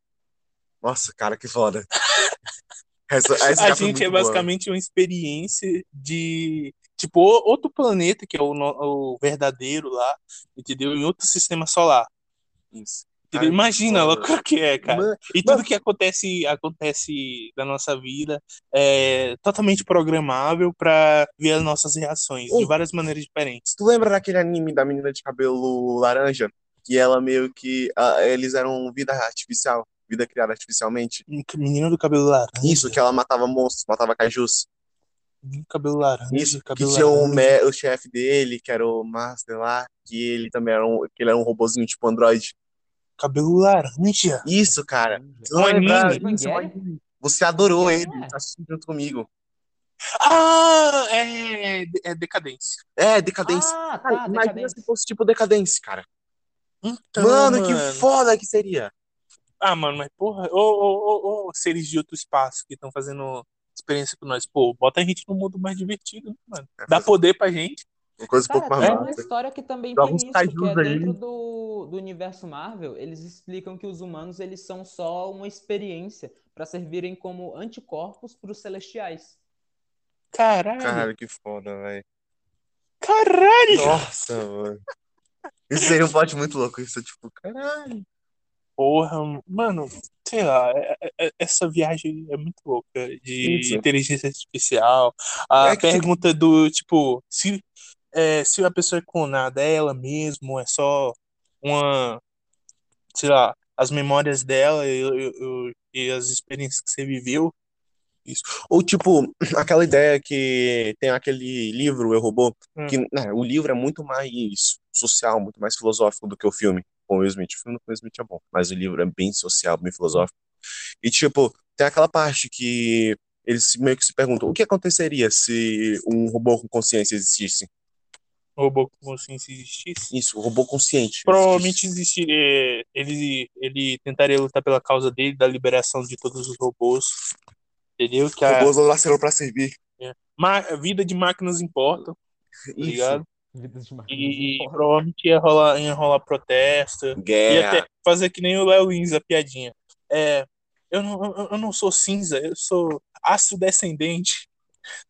[SPEAKER 3] Nossa, cara, que foda. Essa, essa
[SPEAKER 1] A
[SPEAKER 3] foi
[SPEAKER 1] gente é
[SPEAKER 3] boa.
[SPEAKER 1] basicamente uma experiência de, tipo, outro planeta, que é o, o verdadeiro lá, entendeu? Em outro sistema solar.
[SPEAKER 3] Isso. Cara,
[SPEAKER 1] Imagina a
[SPEAKER 3] foda.
[SPEAKER 1] loucura que é, cara.
[SPEAKER 3] Mano,
[SPEAKER 1] E tudo que acontece acontece da nossa vida é totalmente programável para ver as nossas reações de várias maneiras diferentes.
[SPEAKER 3] tu lembra daquele anime da menina de cabelo laranja? Que ela meio que. eles eram vida artificial, vida criada artificialmente.
[SPEAKER 1] Menina do cabelo laranja.
[SPEAKER 3] Isso, que ela matava monstros, matava cajus.
[SPEAKER 1] Cabelo laranja.
[SPEAKER 3] Isso, que
[SPEAKER 1] cabelo
[SPEAKER 3] tinha o,
[SPEAKER 1] laranja.
[SPEAKER 3] me- o chefe dele, que era o Master lá, que ele também era um, que ele era um robozinho tipo Android.
[SPEAKER 1] Cabelo laranja.
[SPEAKER 3] Isso, cara. Você
[SPEAKER 1] Um
[SPEAKER 3] não vai lembrar?
[SPEAKER 1] anime.
[SPEAKER 3] Você adorou ele,
[SPEAKER 2] é.
[SPEAKER 3] tá assistindo junto comigo.
[SPEAKER 1] Ah, é, é decadência.
[SPEAKER 3] É, decadência.
[SPEAKER 2] Ah,
[SPEAKER 3] Cara,
[SPEAKER 2] tá,
[SPEAKER 3] imagina
[SPEAKER 2] decadência.
[SPEAKER 3] se fosse tipo decadência, cara.
[SPEAKER 1] Então,
[SPEAKER 3] mano, que
[SPEAKER 1] mano.
[SPEAKER 3] foda que seria.
[SPEAKER 1] Ah, mano, mas porra, ô, ô, ô, ô, seres de outro espaço que estão fazendo experiência com nós. Pô, bota a gente num mundo mais divertido, né, mano. Dá poder pra gente.
[SPEAKER 3] Uma coisa um
[SPEAKER 2] Cara,
[SPEAKER 3] pouco mais
[SPEAKER 2] tem uma história que também tem isso, que é
[SPEAKER 3] aí.
[SPEAKER 2] dentro do, do universo Marvel, eles explicam que os humanos eles são só uma experiência para servirem como anticorpos para os celestiais.
[SPEAKER 1] Caralho.
[SPEAKER 3] Caralho, que foda, velho.
[SPEAKER 1] Caralho.
[SPEAKER 3] Nossa, mano. Isso seria um plot muito louco. Isso é tipo, caralho.
[SPEAKER 1] Porra, mano, sei lá, é- é- é- essa viagem é muito louca de
[SPEAKER 3] Isso.
[SPEAKER 1] inteligência artificial. A
[SPEAKER 3] É que, tipo-
[SPEAKER 1] pergunta do tipo, se, é, se a pessoa é clonada, é ela mesmo, é só uma, sei lá, as memórias dela e, e- e as experiências que você viveu.
[SPEAKER 3] Isso. Ou tipo, aquela ideia que tem aquele livro, Eu Robô,
[SPEAKER 1] Hum.
[SPEAKER 3] que né, o livro é muito mais social, muito mais filosófico do que o filme com o Will Smith. O filme com Will Smith é bom, mas o livro é bem social, bem filosófico. E tipo, tem aquela parte que eles meio que se perguntam, o que aconteceria se um robô com consciência existisse?
[SPEAKER 1] Robô com consciência existisse.
[SPEAKER 3] Isso, o robô consciente.
[SPEAKER 1] Provavelmente existiria, ele, ele tentaria lutar pela causa dele, da liberação de todos os robôs. Entendeu? Que a
[SPEAKER 3] Robôs nasceram pra servir.
[SPEAKER 1] ma- a vida de máquinas importa, tá
[SPEAKER 3] Isso.
[SPEAKER 1] ligado?
[SPEAKER 2] De máquinas
[SPEAKER 1] E,
[SPEAKER 2] importam.
[SPEAKER 1] provavelmente ia rolar, ia rolar protesto. Ia
[SPEAKER 3] Guerra.
[SPEAKER 1] até fazer que nem o Léo Lins, a piadinha. É, eu, não, eu, eu não sou cinza, eu sou aço descendente.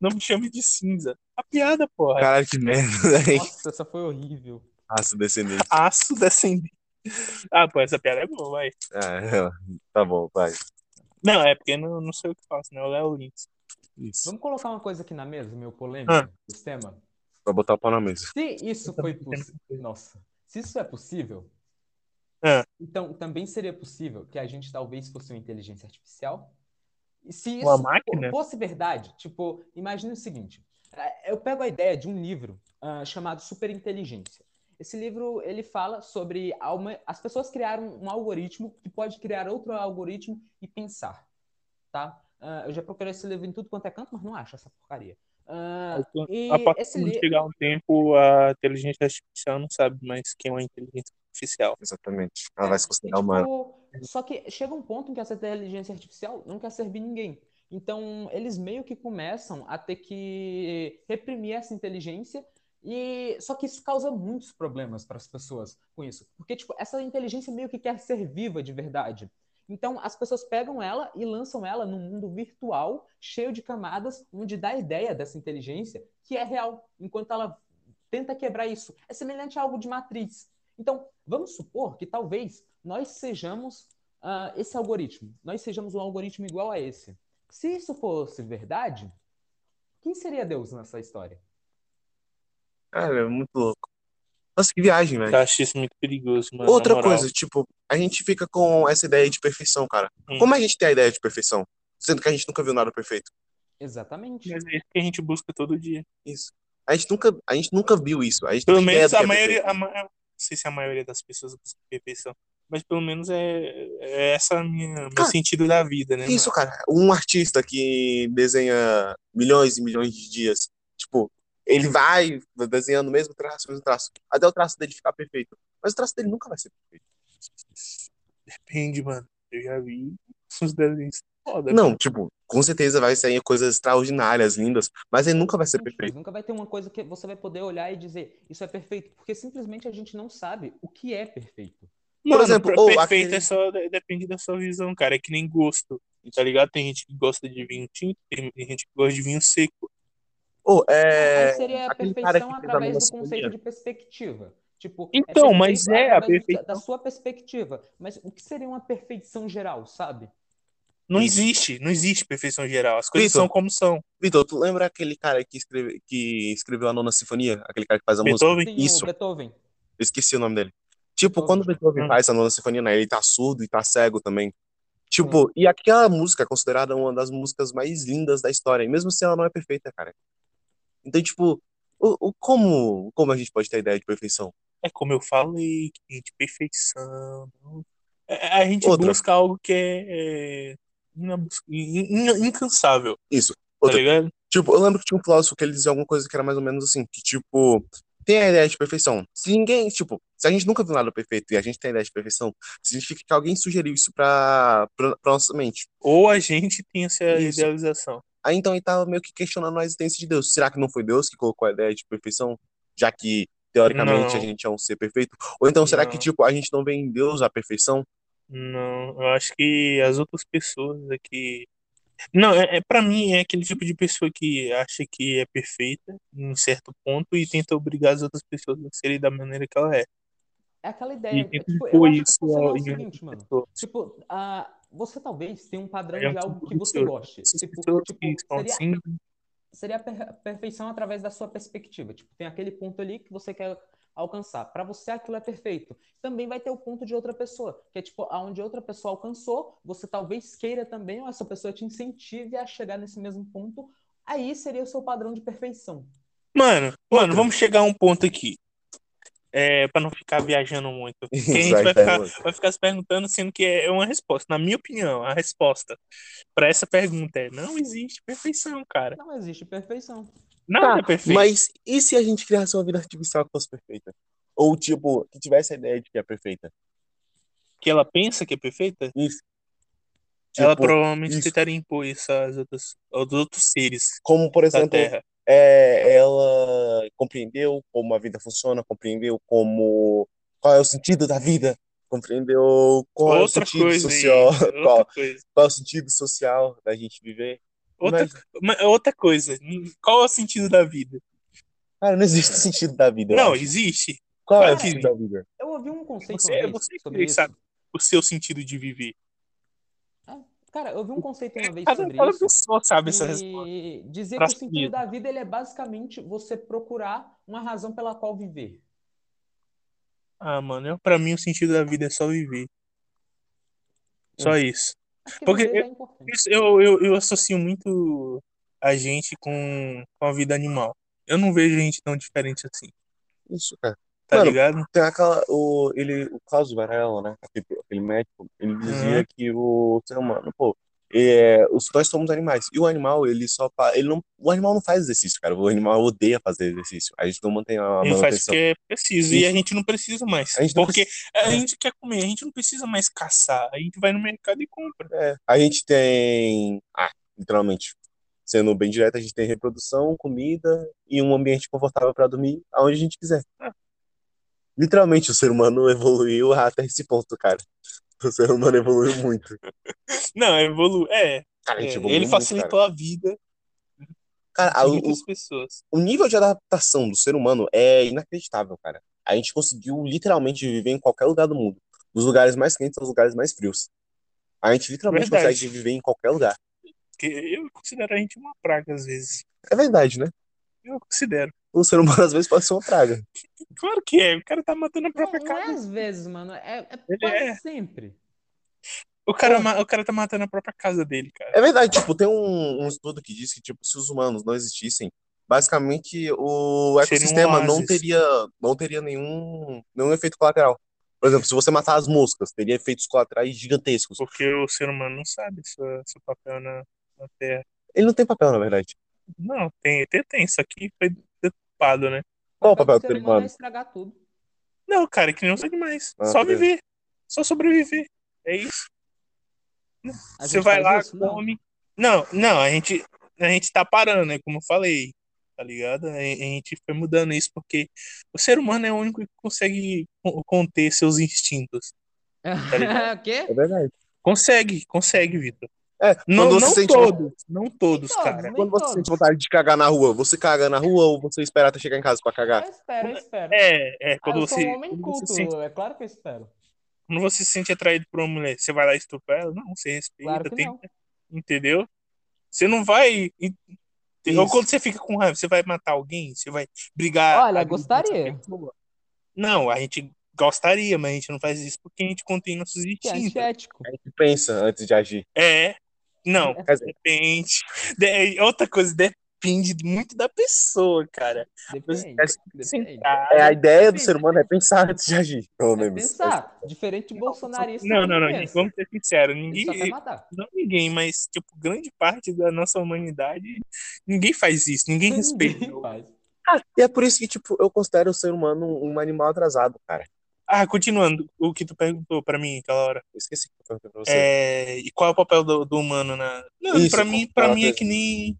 [SPEAKER 1] Não me chame de cinza. A piada, porra.
[SPEAKER 3] Caralho, que merda, velho.
[SPEAKER 2] Nossa, essa foi horrível.
[SPEAKER 3] Raça descendente.
[SPEAKER 1] Aço descendente. Ah, pô, essa piada é boa, vai.
[SPEAKER 3] Ah, tá bom, vai.
[SPEAKER 1] Não, é porque não, não sei o que faço, né? O Léo Lins.
[SPEAKER 3] Isso.
[SPEAKER 2] Vamos colocar uma coisa aqui na mesa, meu polêmico,
[SPEAKER 1] Ah.
[SPEAKER 2] desse tema?
[SPEAKER 3] Vai botar o pau na mesa.
[SPEAKER 2] Se isso foi possível. Nossa. Se isso é possível,
[SPEAKER 1] Ah.
[SPEAKER 2] então também seria possível que a gente talvez fosse uma inteligência artificial? E se isso
[SPEAKER 1] Uma máquina?
[SPEAKER 2] fosse verdade, tipo, imagine o seguinte: eu pego a ideia de um livro ah, chamado Superinteligência. Esse livro ele fala sobre alma- as pessoas criaram um algoritmo que pode criar outro algoritmo e pensar, tá? Ah, eu já procurei esse livro em tudo quanto é canto, mas não acho essa porcaria. E
[SPEAKER 1] a partir
[SPEAKER 2] esse
[SPEAKER 1] de
[SPEAKER 2] li-
[SPEAKER 1] chegar um tempo, a inteligência artificial não sabe mais quem é uma inteligência artificial.
[SPEAKER 3] Exatamente. Ela vai se considerar humana.
[SPEAKER 2] tipo, só que chega um ponto em que essa inteligência artificial não quer servir ninguém. Então, eles meio que começam a ter que reprimir essa inteligência e só que isso causa muitos problemas para as pessoas com isso, porque tipo, essa inteligência meio que quer ser viva de verdade. Então, as pessoas pegam ela e lançam ela num mundo virtual, cheio de camadas, onde dá a ideia dessa inteligência que é real, enquanto ela tenta quebrar isso. É semelhante a algo de matriz. Então, vamos supor que talvez nós sejamos ah, esse algoritmo, nós sejamos um algoritmo igual a esse. Se isso fosse verdade, quem seria Deus nessa história?
[SPEAKER 3] Cara, é muito louco. Nossa, que viagem, velho.
[SPEAKER 1] Eu acho isso muito perigoso, mano.
[SPEAKER 3] Outra coisa, tipo, a gente fica com essa ideia de perfeição, cara.
[SPEAKER 1] Hum.
[SPEAKER 3] Como a gente tem a ideia de perfeição? Sendo que a gente nunca viu nada perfeito.
[SPEAKER 2] Exatamente.
[SPEAKER 1] Mas é isso que a gente busca todo dia.
[SPEAKER 3] Isso. A gente nunca, a gente nunca viu isso. A gente
[SPEAKER 1] Pelo menos a
[SPEAKER 3] é
[SPEAKER 1] maioria,
[SPEAKER 3] perfeito.
[SPEAKER 1] a ma- não sei se a maioria das pessoas busca perfeição, mas pelo menos é, é essa minha, meu
[SPEAKER 3] Cara,
[SPEAKER 1] sentido da vida, né?
[SPEAKER 3] Isso,
[SPEAKER 1] mano?
[SPEAKER 3] cara. Um artista que desenha milhões e milhões de dias, tipo, ele vai desenhando o mesmo traço, o mesmo traço, até o traço dele ficar perfeito. Mas o traço dele nunca vai ser perfeito.
[SPEAKER 1] Depende, mano. Eu já vi uns desenhos foda,
[SPEAKER 3] Não,
[SPEAKER 1] cara.
[SPEAKER 3] tipo, com certeza vai sair coisas extraordinárias, lindas, mas ele nunca vai ser perfeito.
[SPEAKER 2] nunca vai ter uma coisa que você vai poder olhar e dizer isso é perfeito, porque simplesmente a gente não sabe o que é perfeito.
[SPEAKER 1] Mano,
[SPEAKER 3] exemplo, ou
[SPEAKER 1] perfeito
[SPEAKER 3] aquele-
[SPEAKER 1] é só, depende da sua visão, cara. É que nem gosto, tá ligado? Tem gente que gosta de vinho tinto, tem gente que gosta de vinho seco.
[SPEAKER 3] Ou,
[SPEAKER 2] Aí
[SPEAKER 3] é.
[SPEAKER 2] seria a perfeição através do conceito de perspectiva. Tipo,
[SPEAKER 1] Então, mas
[SPEAKER 2] perfeito
[SPEAKER 1] é a perfeição.
[SPEAKER 2] da sua perspectiva. Mas o que seria uma perfeição geral, sabe?
[SPEAKER 1] Não existe, não existe perfeição geral. As coisas
[SPEAKER 3] Vitor.
[SPEAKER 1] são como são.
[SPEAKER 3] Vitor, tu lembra aquele cara que, escreve, que escreveu a Nona Sinfonia? Aquele cara que faz a música?
[SPEAKER 1] Beethoven?
[SPEAKER 2] Sim,
[SPEAKER 3] Isso.
[SPEAKER 2] Beethoven.
[SPEAKER 3] Eu esqueci o nome dele. Tipo,
[SPEAKER 2] Beethoven.
[SPEAKER 3] quando o Beethoven
[SPEAKER 1] Hum.
[SPEAKER 3] faz a Nona Sinfonia, né, ele tá surdo e tá cego também. Tipo, e aquela música é considerada uma das músicas mais lindas da história, mesmo assim ela não é perfeita, cara. Então, tipo, o, o- como, como a gente pode ter ideia de perfeição?
[SPEAKER 1] É como eu falei, gente, perfeição. É- A gente
[SPEAKER 3] Outra.
[SPEAKER 1] busca algo que é, é incansável,
[SPEAKER 3] Isso.
[SPEAKER 1] tá
[SPEAKER 3] Outra,
[SPEAKER 1] ligado?
[SPEAKER 3] Tipo, eu lembro que tinha um filósofo que ele dizia alguma coisa que era mais ou menos assim, que tipo, tem a ideia de perfeição. Se ninguém, tipo, se a gente nunca viu nada perfeito e a gente tem a ideia de perfeição, significa que alguém sugeriu isso pra, pra, pra nossa mente.
[SPEAKER 1] Ou a gente tem essa
[SPEAKER 3] Isso.
[SPEAKER 1] idealização.
[SPEAKER 3] Aí então ele tava meio que questionando a existência de Deus. Será que não foi Deus que colocou a ideia de perfeição? Já que, teoricamente,
[SPEAKER 1] Não.
[SPEAKER 3] a gente é um ser perfeito? Ou então será que,
[SPEAKER 1] Não.
[SPEAKER 3] tipo, a gente não vê em Deus a perfeição?
[SPEAKER 1] Não, eu acho que as outras pessoas aqui. Não, é, é para mim é aquele tipo de pessoa que acha que é perfeita em certo ponto e tenta obrigar as outras pessoas a serem da maneira que ela é.
[SPEAKER 2] É aquela
[SPEAKER 1] E
[SPEAKER 2] ideia.
[SPEAKER 1] tenta
[SPEAKER 2] Tipo, eu acho que
[SPEAKER 1] isso
[SPEAKER 2] você é o seguinte, mano. Tipo, ah, você talvez tenha um padrão
[SPEAKER 1] É um
[SPEAKER 2] de algo
[SPEAKER 1] tipo
[SPEAKER 2] que você goste. Tipo, tipo,
[SPEAKER 1] que
[SPEAKER 2] seria,
[SPEAKER 1] assim,
[SPEAKER 2] seria a per- perfeição através da sua perspectiva. Tipo, tem aquele ponto ali que você quer alcançar. Pra você aquilo é perfeito. Também vai ter o ponto de outra pessoa, que é tipo, aonde outra pessoa alcançou, você talvez queira também, ou essa pessoa te incentive a chegar nesse mesmo ponto. Aí seria o seu padrão de perfeição.
[SPEAKER 1] Mano, mano,
[SPEAKER 3] Outra.
[SPEAKER 1] vamos chegar a um ponto aqui. É, para não ficar viajando muito. Porque a gente
[SPEAKER 3] Vai
[SPEAKER 1] ficar, vai ficar se perguntando, sendo que é uma resposta. Na minha opinião, a resposta para essa pergunta é: não existe perfeição, cara.
[SPEAKER 2] Não existe perfeição.
[SPEAKER 1] Nada
[SPEAKER 3] Tá,
[SPEAKER 1] é perfeito.
[SPEAKER 3] mas e se a gente criasse uma vida artificial que fosse perfeita? Ou, tipo, que tivesse a ideia de que é perfeita?
[SPEAKER 1] Que ela pensa que é perfeita,
[SPEAKER 3] Isso.
[SPEAKER 1] ela
[SPEAKER 3] Tipo,
[SPEAKER 1] provavelmente
[SPEAKER 3] isso.
[SPEAKER 1] tentaria impor isso às outras, aos outros seres
[SPEAKER 3] Como, por exemplo,
[SPEAKER 1] Terra.
[SPEAKER 3] é, ela compreendeu como a vida funciona, compreendeu como qual é o sentido da vida, compreendeu qual é o
[SPEAKER 1] Outra
[SPEAKER 3] sentido social,
[SPEAKER 1] outra
[SPEAKER 3] qual, qual é o sentido social da gente viver.
[SPEAKER 1] Outra,
[SPEAKER 3] Mas,
[SPEAKER 1] ma- outra coisa. Qual é o sentido da vida?
[SPEAKER 3] cara, não existe sentido da vida,
[SPEAKER 1] Não,
[SPEAKER 3] acho.
[SPEAKER 1] existe.
[SPEAKER 3] Qual é o sentido da vida?
[SPEAKER 2] Eu ouvi um conceito
[SPEAKER 1] Você,
[SPEAKER 2] uma vez
[SPEAKER 1] você
[SPEAKER 2] sobre isso.
[SPEAKER 1] sabe o seu sentido de viver.
[SPEAKER 2] É, Cara, eu ouvi um conceito uma vez
[SPEAKER 1] Cada,
[SPEAKER 2] sobre
[SPEAKER 1] cada
[SPEAKER 2] isso
[SPEAKER 1] pessoa sabe essa resposta.
[SPEAKER 2] dizia
[SPEAKER 1] pra
[SPEAKER 2] que o sentido
[SPEAKER 1] mesmo.
[SPEAKER 2] da vida ele é basicamente você procurar uma razão pela qual viver.
[SPEAKER 1] Ah, mano, eu, pra mim o sentido da vida é só viver. Só isso. Porque
[SPEAKER 2] já é
[SPEAKER 1] eu, eu, eu associo muito a gente com, com a vida animal. Eu não vejo gente tão diferente assim,
[SPEAKER 3] Isso, cara.
[SPEAKER 1] tá
[SPEAKER 3] Mano,
[SPEAKER 1] ligado?
[SPEAKER 3] tem aquela, o, ele, o Klaus Varela, né, aquele, aquele médico, ele dizia
[SPEAKER 1] Uhum.
[SPEAKER 3] que o ser humano, pô, é, os, nós somos animais. E o animal, ele só, ele não, o animal não faz exercício, cara. O animal odeia fazer exercício. A gente não mantém a
[SPEAKER 1] Ele faz porque é preciso e a gente não precisa mais.
[SPEAKER 3] A
[SPEAKER 1] Porque
[SPEAKER 3] precisa,
[SPEAKER 1] a gente quer comer, a gente não precisa mais caçar. A gente vai no mercado e compra.
[SPEAKER 3] é, a gente tem, ah, literalmente, sendo bem direto, a gente tem reprodução, comida e um ambiente confortável para dormir aonde a gente quiser.
[SPEAKER 1] Ah.
[SPEAKER 3] Literalmente, o ser humano evoluiu até esse ponto, cara. O ser humano evoluiu muito.
[SPEAKER 1] Não, evolu é,
[SPEAKER 3] Cara, a gente
[SPEAKER 1] é,
[SPEAKER 3] evoluiu
[SPEAKER 1] ele
[SPEAKER 3] muito, cara.
[SPEAKER 1] facilitou a vida
[SPEAKER 3] Cara, a- o,
[SPEAKER 1] muitas pessoas.
[SPEAKER 3] o nível de adaptação do ser humano é inacreditável, cara. A gente conseguiu literalmente viver em qualquer lugar do mundo. Dos lugares mais quentes aos lugares mais frios. A gente literalmente
[SPEAKER 1] Verdade.
[SPEAKER 3] consegue viver em qualquer lugar.
[SPEAKER 1] Eu considero a gente uma praga às vezes.
[SPEAKER 3] É verdade, né?
[SPEAKER 1] Eu considero.
[SPEAKER 3] O ser humano às vezes pode ser uma praga.
[SPEAKER 1] Claro que é. O cara tá matando a
[SPEAKER 2] Não,
[SPEAKER 1] própria
[SPEAKER 2] não é
[SPEAKER 1] casa.
[SPEAKER 2] às vezes, mano. É, é
[SPEAKER 1] é.
[SPEAKER 2] sempre.
[SPEAKER 1] O cara, o cara tá matando a própria casa dele, cara.
[SPEAKER 3] É verdade, tipo, tem um, um estudo que diz que, tipo, se os humanos não existissem, basicamente o
[SPEAKER 1] Seria um
[SPEAKER 3] ecossistema não teria, não teria nenhum, nenhum efeito colateral. Por exemplo, se você matar as moscas, teria efeitos colaterais gigantescos.
[SPEAKER 1] Porque o ser humano não sabe seu, seu papel na, na Terra.
[SPEAKER 3] Ele não tem papel, na verdade.
[SPEAKER 1] Não, tem, tem, tem. Isso aqui foi deturpado, né?
[SPEAKER 3] Qual o
[SPEAKER 2] papel do ser
[SPEAKER 3] ser
[SPEAKER 2] humano é
[SPEAKER 3] humano?
[SPEAKER 2] estragar tudo.
[SPEAKER 1] Não, cara, é que nem os animais.
[SPEAKER 3] Ah,
[SPEAKER 1] Só viver. Só sobreviver. É isso.
[SPEAKER 2] A
[SPEAKER 1] Você vai lá,
[SPEAKER 2] isso? Não.
[SPEAKER 1] come. Não, não, a gente, a gente tá parando, né? Como eu falei. Tá ligado? A, gente foi mudando isso porque o ser humano é o único que consegue co- conter seus instintos. ligado?
[SPEAKER 2] O quê?
[SPEAKER 3] É verdade.
[SPEAKER 1] Consegue, consegue, Vitor.
[SPEAKER 3] É,
[SPEAKER 1] Não,
[SPEAKER 3] quando você
[SPEAKER 1] não
[SPEAKER 3] sente,
[SPEAKER 1] todos, não todos, cara.
[SPEAKER 3] quando você
[SPEAKER 2] todos.
[SPEAKER 3] sente vontade de cagar na rua, você caga na rua ou você espera até chegar em casa pra cagar?
[SPEAKER 2] Eu espero, eu espero.
[SPEAKER 1] É, é,
[SPEAKER 2] Ah,
[SPEAKER 1] quando
[SPEAKER 2] sou
[SPEAKER 1] você,
[SPEAKER 2] um
[SPEAKER 1] você
[SPEAKER 2] culto,
[SPEAKER 1] sente,
[SPEAKER 2] é claro que eu espero.
[SPEAKER 1] quando você se sente atraído por uma mulher, você vai lá estuprar ela? Não, você respeita,
[SPEAKER 2] Claro que
[SPEAKER 1] tem,
[SPEAKER 2] não.
[SPEAKER 1] entendeu? Você não vai. Ou
[SPEAKER 3] Isso.
[SPEAKER 1] quando você fica com raiva, você vai matar alguém? Você vai brigar?
[SPEAKER 2] Olha, gostaria.
[SPEAKER 1] Não, a gente gostaria, mas a gente não faz isso porque a gente contém nossos
[SPEAKER 2] é
[SPEAKER 1] instintos.
[SPEAKER 2] antiético.
[SPEAKER 3] A gente pensa antes de agir.
[SPEAKER 1] É, não, depende. De- outra coisa, depende. muito da pessoa, cara.
[SPEAKER 2] Depende.
[SPEAKER 3] É-
[SPEAKER 2] depende.
[SPEAKER 3] É, a ideia do
[SPEAKER 2] Depende.
[SPEAKER 3] ser humano é pensar antes de agir, pelo
[SPEAKER 2] É
[SPEAKER 3] menos.
[SPEAKER 2] pensar. Diferente de bolsonarista.
[SPEAKER 1] Não, não, não, vamos ser sinceros.
[SPEAKER 2] Ele só quer
[SPEAKER 1] Ninguém,
[SPEAKER 2] matar.
[SPEAKER 1] não ninguém, mas, tipo, grande parte da nossa humanidade, ninguém faz isso, ninguém respeita.
[SPEAKER 2] Ninguém faz.
[SPEAKER 3] E é por isso que, tipo, eu considero o ser humano um animal atrasado, cara.
[SPEAKER 1] Ah, continuando, o que tu perguntou pra mim aquela hora.
[SPEAKER 3] Eu esqueci que eu perguntei pra você.
[SPEAKER 1] É, e qual é o papel do, do humano na. Não,
[SPEAKER 3] Isso,
[SPEAKER 1] pra mim, pra
[SPEAKER 3] é a
[SPEAKER 1] mim é
[SPEAKER 3] coisa?
[SPEAKER 1] que nem,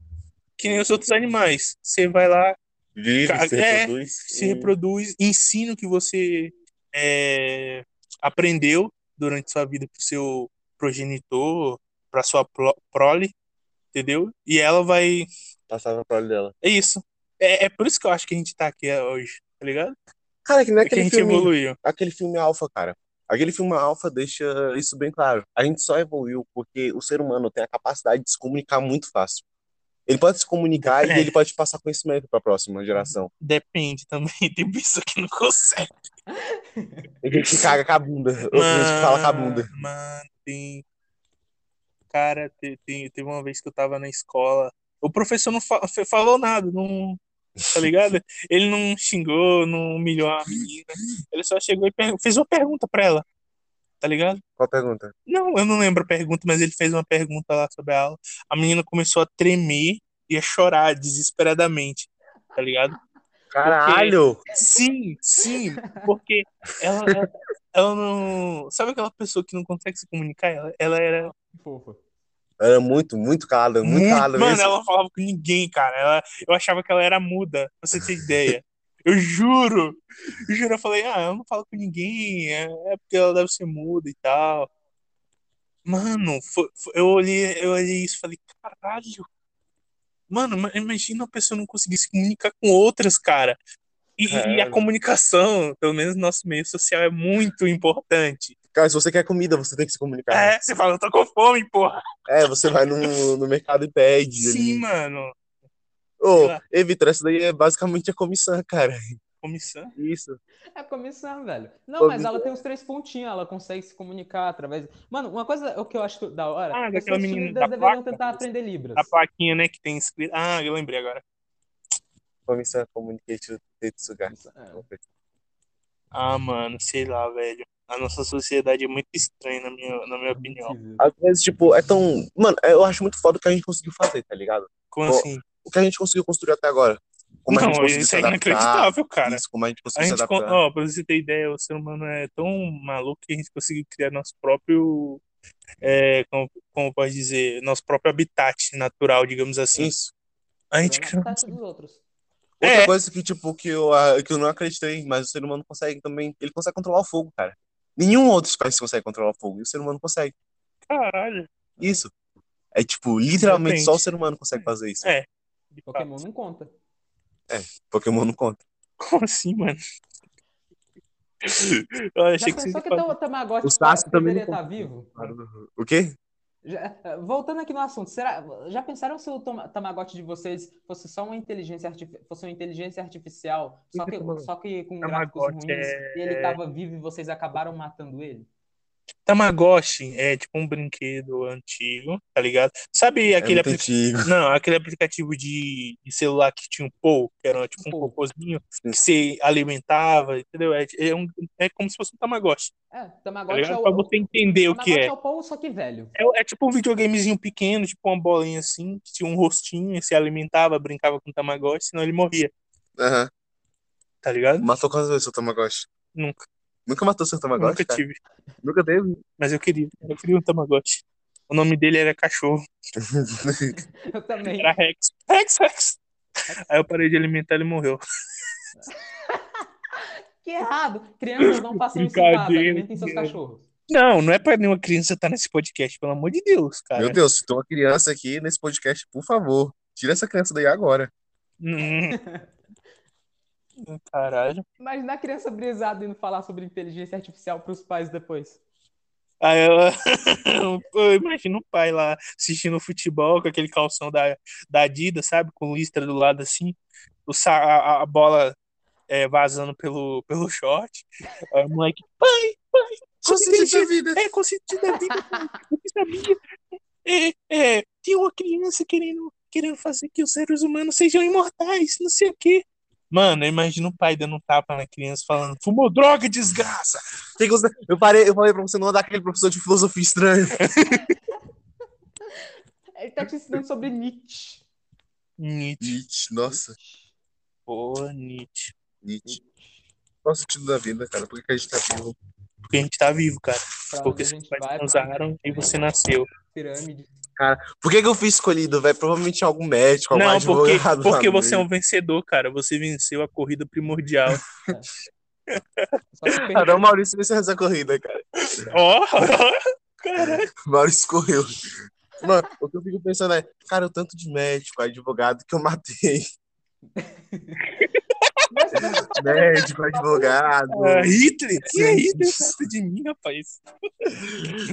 [SPEAKER 1] que nem os outros animais. Você vai lá,
[SPEAKER 3] Vive,
[SPEAKER 1] Ca-
[SPEAKER 3] se
[SPEAKER 1] é,
[SPEAKER 3] reproduz.
[SPEAKER 1] se reproduz, ensina o que você é, aprendeu durante sua vida pro seu progenitor, pra sua pro- prole, entendeu? E ela vai.
[SPEAKER 3] Passava pra olho dela.
[SPEAKER 1] É isso. É, é por isso que eu acho que a gente tá aqui hoje, tá ligado?
[SPEAKER 3] Cara, que não é aquele filme,
[SPEAKER 1] evoluiu.
[SPEAKER 3] aquele filme Alpha, cara. Aquele filme Alpha deixa isso bem claro. A gente só evoluiu porque o ser humano tem a capacidade de se comunicar muito fácil. Ele pode se comunicar
[SPEAKER 1] É.
[SPEAKER 3] e ele pode passar conhecimento para a próxima geração.
[SPEAKER 1] Depende também. Tem pessoa que não consegue.
[SPEAKER 3] Tem gente que caga com a bunda. Outra gente que fala com a bunda.
[SPEAKER 1] Mano, tem. Cara, te- tem, teve uma vez que eu tava na escola. O professor não fa- falou nada, não. Tá ligado? Ele não xingou, não humilhou a menina. Ele só chegou e fez uma pergunta pra ela. Tá ligado?
[SPEAKER 3] Qual pergunta?
[SPEAKER 1] Não, eu não lembro a pergunta, mas ele fez uma pergunta lá sobre a aula. A menina começou a tremer e a chorar desesperadamente. Tá ligado?
[SPEAKER 3] Caralho!
[SPEAKER 1] Sim, sim, porque ela, ela, ela não. Sabe aquela pessoa que não consegue se comunicar? Ela, ela era.
[SPEAKER 2] Fofa.
[SPEAKER 3] Era muito, muito calada, muito, calada
[SPEAKER 1] Mano,
[SPEAKER 3] mesmo.
[SPEAKER 1] ela não falava com ninguém, cara. Ela, eu achava que ela era muda, pra você ter ideia. Eu juro! Eu juro, eu falei, ah, eu não falo com ninguém, é, é porque ela deve ser muda e tal. Mano, foi- foi- eu olhei, eu olhei isso e falei, caralho. Mano, ma- imagina a pessoa não conseguir se comunicar com outras, cara. E, e a
[SPEAKER 3] Caralho.
[SPEAKER 1] comunicação, pelo menos no nosso meio social, é muito importante.
[SPEAKER 3] Cara, se você quer comida, você tem que se comunicar.
[SPEAKER 1] É, você fala, eu tô com fome, porra.
[SPEAKER 3] É, você vai no, no mercado e pede.
[SPEAKER 1] Sim,
[SPEAKER 3] ali.
[SPEAKER 1] mano.
[SPEAKER 3] Ô, ei, Vitor, essa daí é basicamente a comissão, cara.
[SPEAKER 1] Comissão.
[SPEAKER 3] Isso.
[SPEAKER 2] É comissão, velho. Não,
[SPEAKER 3] Comissão.
[SPEAKER 2] mas ela tem os três pontinhos, ela consegue se comunicar através. Mano, uma coisa o que eu acho da hora.
[SPEAKER 1] Ah, daquela menina da
[SPEAKER 2] deveriam
[SPEAKER 1] placa?
[SPEAKER 2] tentar aprender Libras.
[SPEAKER 1] A plaquinha, né, que tem escrito. Ah, eu lembrei agora.
[SPEAKER 3] Comissão Communication Tetsuga.
[SPEAKER 2] É.
[SPEAKER 1] Ah, mano, sei lá, velho. A nossa sociedade é muito estranha, na minha, na minha opinião.
[SPEAKER 3] Às vezes, tipo, é tão. Mano, eu acho muito foda o que a gente conseguiu fazer, tá ligado?
[SPEAKER 1] Como
[SPEAKER 3] Pô,
[SPEAKER 1] assim?
[SPEAKER 3] O que a gente conseguiu construir até agora. Como a gente
[SPEAKER 1] Não,
[SPEAKER 3] conseguiu
[SPEAKER 1] isso é inacreditável, cara.
[SPEAKER 3] Isso, como a gente
[SPEAKER 1] A
[SPEAKER 3] conseguiu se
[SPEAKER 1] gente, con- ó, pra você ter ideia, o ser humano é tão maluco que a gente conseguiu criar nosso próprio, é, como, como pode dizer, nosso próprio habitat natural, digamos assim.
[SPEAKER 3] Isso.
[SPEAKER 1] A gente
[SPEAKER 2] a outros.
[SPEAKER 3] Outra
[SPEAKER 1] É.
[SPEAKER 3] coisa que, tipo, que eu, que eu não acreditei, mas o ser humano consegue também. Ele consegue controlar o fogo, cara. Nenhum outro espécie consegue controlar o fogo. E o ser humano consegue.
[SPEAKER 1] Caralho.
[SPEAKER 3] Isso. É tipo, literalmente
[SPEAKER 1] Depende.
[SPEAKER 3] só o ser humano consegue fazer isso.
[SPEAKER 1] É.
[SPEAKER 2] Pokémon não conta.
[SPEAKER 3] Pokémon não conta.
[SPEAKER 1] Como assim, mano? Eu achei
[SPEAKER 2] Já
[SPEAKER 1] que ia
[SPEAKER 2] que
[SPEAKER 1] falar-
[SPEAKER 2] o Tamagotchi
[SPEAKER 3] O Sasuke também não
[SPEAKER 2] estar vivo?
[SPEAKER 3] O quê?
[SPEAKER 2] Já- voltando aqui no assunto, será, já pensaram se o Tama- Tamagotchi de vocês fosse só uma inteligência, fosse uma inteligência artificial, só
[SPEAKER 3] que é
[SPEAKER 2] só que com gráficos
[SPEAKER 1] Tamagotchi
[SPEAKER 2] ruins,
[SPEAKER 1] é-
[SPEAKER 2] e ele tava vivo e vocês acabaram matando ele?
[SPEAKER 1] Tamagotchi é tipo um brinquedo antigo, tá ligado? Sabe
[SPEAKER 3] É
[SPEAKER 1] aquele
[SPEAKER 3] muito
[SPEAKER 1] aplicativo. Não, aquele aplicativo de, de celular que tinha um pou, que era tipo um
[SPEAKER 2] Pou.
[SPEAKER 1] cocôzinho, que você alimentava, entendeu? É, é, um, é como se fosse um Tamagotchi,
[SPEAKER 2] É,
[SPEAKER 1] tá
[SPEAKER 2] Tamagotchi é
[SPEAKER 1] ligado?
[SPEAKER 2] o,
[SPEAKER 1] Pra você entender o que
[SPEAKER 2] Tamagotchi
[SPEAKER 1] é.
[SPEAKER 2] é o Paul, só que velho.
[SPEAKER 1] É, é tipo um videogamezinho pequeno, tipo uma bolinha assim, que tinha um rostinho, e você alimentava, brincava com o Tamagotchi, senão ele morria,
[SPEAKER 3] Aham.
[SPEAKER 1] tá ligado?
[SPEAKER 3] Matou quantas vezes seu Tamagotchi?
[SPEAKER 1] Nunca,
[SPEAKER 3] Nunca matou seu Tamagotchi,
[SPEAKER 1] nunca
[SPEAKER 3] cara?
[SPEAKER 1] tive.
[SPEAKER 3] Nunca teve?
[SPEAKER 1] Mas eu queria, eu queria um Tamagotchi. O nome dele era cachorro,
[SPEAKER 2] Eu também.
[SPEAKER 1] era Rex. Rex, Rex! Aí eu parei de alimentar ele morreu.
[SPEAKER 2] Que errado! Crianças não façam isso em casa, alimentem seus
[SPEAKER 1] criança.
[SPEAKER 2] cachorros.
[SPEAKER 1] Não, não é pra nenhuma criança estar nesse podcast, pelo amor de Deus, cara.
[SPEAKER 3] Meu Deus, se tem uma criança aqui nesse podcast, por favor, tira essa criança daí agora.
[SPEAKER 1] Hum. Caralho.
[SPEAKER 2] Imagina a criança brisada indo falar sobre inteligência artificial pros pais depois.
[SPEAKER 1] Aí ela. Eu imagino o pai lá assistindo futebol com aquele calção da, da Adidas, sabe? Com listra do lado assim. O, sa- a, a bola é, vazando pelo, pelo short. Aí o moleque, pai, pai,
[SPEAKER 3] Consciência da vida.
[SPEAKER 1] É, consciência da vida. Você sabia? É, é, tem uma criança querendo querendo fazer que os seres humanos sejam imortais, não sei o quê. Mano, eu imagino o pai dando um tapa na criança falando, fumou droga, desgraça.
[SPEAKER 3] Tem que você- Eu, parei, eu falei pra você não andar aquele professor de filosofia estranho.
[SPEAKER 2] Ele tá te ensinando sobre Nietzsche.
[SPEAKER 1] Nietzsche.
[SPEAKER 3] Nietzsche, nossa,
[SPEAKER 1] Pô, Nietzsche.
[SPEAKER 3] Nietzsche. Qual o sentido da vida, cara? Por que, que a gente tá vivo?
[SPEAKER 1] Porque a gente tá vivo, cara.
[SPEAKER 2] Pra
[SPEAKER 1] Porque seus pais
[SPEAKER 2] vai, pra
[SPEAKER 1] usaram e você nasceu.
[SPEAKER 2] pirâmide.
[SPEAKER 3] Por que, que eu fui escolhido, velho? Provavelmente algum médico, algum
[SPEAKER 1] Não, porque,
[SPEAKER 3] advogado.
[SPEAKER 1] porque você é um vencedor, cara. Você venceu a corrida primordial.
[SPEAKER 2] Só que
[SPEAKER 3] Até
[SPEAKER 2] perdeu.
[SPEAKER 3] o Maurício venceu essa corrida, cara.
[SPEAKER 1] Ó, caralho.
[SPEAKER 3] O Maurício correu. Mano, o que eu fico pensando é, cara, o tanto de médico, advogado que eu matei. Médico, advogado,
[SPEAKER 1] Ah, Hitler? Que é Hitler perto de mim, rapaz?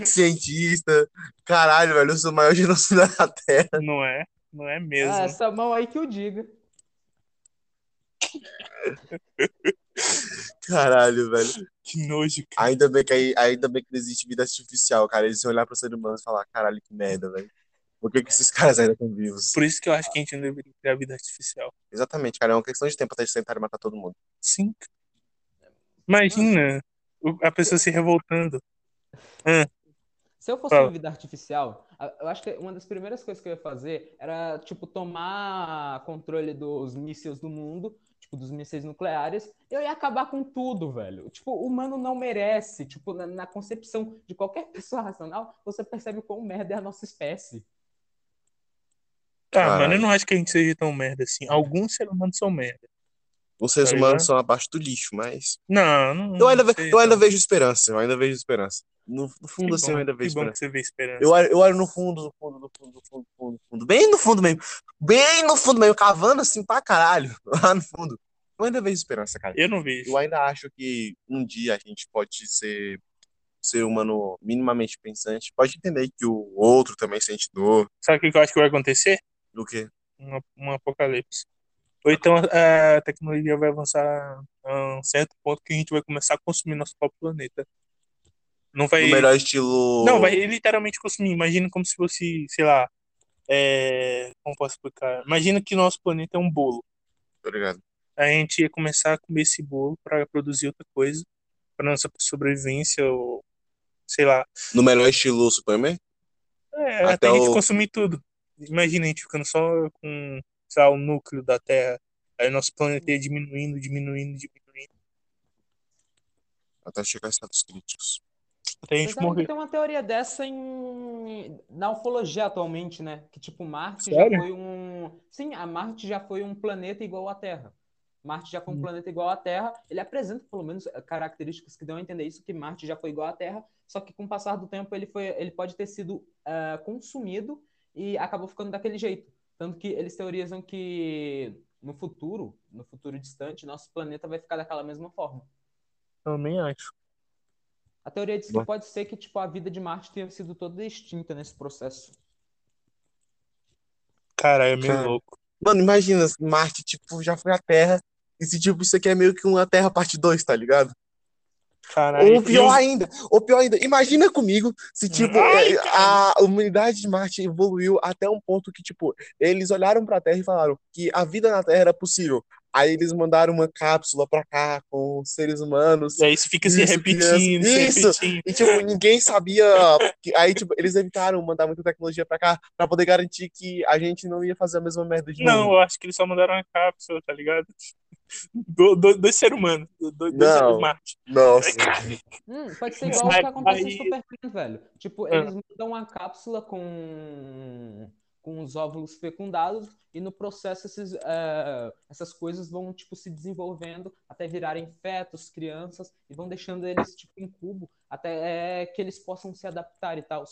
[SPEAKER 3] cientista. Caralho, velho, eu sou o maior genocida da Terra.
[SPEAKER 1] Não é, não é mesmo.
[SPEAKER 2] ah, essa mão aí que eu diga.
[SPEAKER 3] Caralho, velho.
[SPEAKER 1] Que nojo, cara.
[SPEAKER 3] Ainda bem que, ainda bem que não existe vida artificial, cara. Eles iam olhar pro ser humano e falar, caralho, que merda, velho. Por que, que esses caras ainda estão vivos?
[SPEAKER 1] Por isso que eu acho que a gente não deveria criar vida artificial.
[SPEAKER 3] Exatamente, cara. É uma questão de tempo até eles tentarem matar todo mundo.
[SPEAKER 1] Sim. Imagina o- a pessoa se revoltando.
[SPEAKER 2] Se eu fosse
[SPEAKER 1] Fala.
[SPEAKER 2] uma vida artificial, eu acho que uma das primeiras coisas que eu ia fazer era, tipo, tomar controle dos mísseis do mundo, tipo, dos mísseis nucleares. Eu ia acabar com tudo, velho. Tipo, o humano não merece. Tipo, na, na concepção de qualquer pessoa racional, você percebe quão merda é a nossa espécie.
[SPEAKER 1] Tá, mano, eu não acho que a gente seja tão merda assim. Alguns seres humanos são merda.
[SPEAKER 3] Os seres
[SPEAKER 1] Tá
[SPEAKER 3] humanos
[SPEAKER 1] ligado?
[SPEAKER 3] são abaixo do lixo, mas.
[SPEAKER 1] Não, não.
[SPEAKER 3] Eu ainda, ve-
[SPEAKER 1] sei,
[SPEAKER 3] eu ainda
[SPEAKER 1] não.
[SPEAKER 3] vejo esperança. Eu ainda vejo esperança. No, no fundo,
[SPEAKER 1] Que
[SPEAKER 3] assim,
[SPEAKER 1] bom,
[SPEAKER 3] eu ainda vejo esperança.
[SPEAKER 1] que você vê esperança.
[SPEAKER 3] Eu olho, eu olho no fundo, no fundo, no fundo, no fundo, no fundo, no fundo. Bem no fundo mesmo. Bem no fundo mesmo. Cavando assim pra caralho. Lá no fundo. Eu ainda vejo esperança, cara.
[SPEAKER 1] Eu não vejo.
[SPEAKER 3] Eu ainda acho que um dia a gente pode ser ser humano minimamente pensante. Pode entender que o outro também sente dor.
[SPEAKER 1] Sabe o que eu acho que vai acontecer?
[SPEAKER 3] Do que?
[SPEAKER 1] Um, um apocalipse. Ou então a, tecnologia vai avançar a um certo ponto que a gente vai começar a consumir nosso próprio planeta. Não vai.
[SPEAKER 3] No melhor estilo.
[SPEAKER 1] Não, vai literalmente consumir. Imagina como se fosse, sei lá. É... Como posso explicar? Imagina que nosso planeta é um bolo.
[SPEAKER 3] Ligado?
[SPEAKER 1] A gente ia começar a comer esse bolo para produzir outra coisa, para nossa sobrevivência, ou sei lá.
[SPEAKER 3] No melhor estilo Superman?
[SPEAKER 1] É,
[SPEAKER 3] Até
[SPEAKER 1] até a gente
[SPEAKER 3] o-
[SPEAKER 1] consumir tudo. Imagina a gente ficando só com, sei lá, o núcleo da Terra. Aí nosso planeta ia diminuindo, diminuindo, diminuindo.
[SPEAKER 3] Até chegar a status críticos.
[SPEAKER 1] Até a gente morrer.
[SPEAKER 2] tem uma teoria dessa em... na ufologia atualmente, né? Que tipo, Marte
[SPEAKER 1] Sério?
[SPEAKER 2] já foi um. Sim, a Marte já foi um planeta igual à Terra. Marte já foi um
[SPEAKER 1] Hum.
[SPEAKER 2] planeta igual à Terra. Ele apresenta, pelo menos, características que dão a entender isso, que Marte já foi igual à Terra, só que com o passar do tempo ele, foi, ele pode ter sido ah, consumido e acabou ficando daquele jeito. Tanto que eles teorizam que no futuro, no futuro distante, nosso planeta vai ficar daquela mesma forma.
[SPEAKER 1] Também acho.
[SPEAKER 2] A teoria diz que pode ser que tipo, a vida de Marte tenha sido toda extinta nesse processo.
[SPEAKER 1] Cara, é meio
[SPEAKER 3] Cara.
[SPEAKER 1] louco.
[SPEAKER 3] Mano, imagina, Marte, tipo, já foi a Terra. E se, tipo, isso aqui é meio que uma Terra parte 2, tá ligado?
[SPEAKER 1] Caralho.
[SPEAKER 3] Ou pior ainda, ou pior ainda, imagina comigo se, tipo,
[SPEAKER 1] Ai,
[SPEAKER 3] é, a humanidade de Marte evoluiu até um ponto que, tipo, eles olharam pra Terra e falaram que a vida na Terra era possível. Aí eles mandaram uma cápsula pra cá com seres humanos.
[SPEAKER 1] E aí isso fica se
[SPEAKER 3] Isso,
[SPEAKER 1] repetindo, se
[SPEAKER 3] Isso.
[SPEAKER 1] repetindo.
[SPEAKER 3] E, tipo, ninguém sabia. que- Aí, tipo, eles evitaram mandar muita tecnologia pra cá pra poder garantir que a gente não ia fazer a mesma merda de
[SPEAKER 1] Não,
[SPEAKER 3] novo.
[SPEAKER 1] eu acho que eles só mandaram uma cápsula, tá ligado? Do, do, dois seres humanos. Do, do,
[SPEAKER 3] Não.
[SPEAKER 1] Marte.
[SPEAKER 3] Nossa.
[SPEAKER 2] Hum, pode ser igual o que acontece
[SPEAKER 1] vai-
[SPEAKER 2] em Superman, velho. Tipo,
[SPEAKER 1] Ah.
[SPEAKER 2] eles mandam uma cápsula com, com os óvulos fecundados e no processo esses, eh, essas coisas vão, tipo, se desenvolvendo até virarem fetos, crianças e vão deixando eles, tipo, em cubo até eh, que eles possam se adaptar e tal.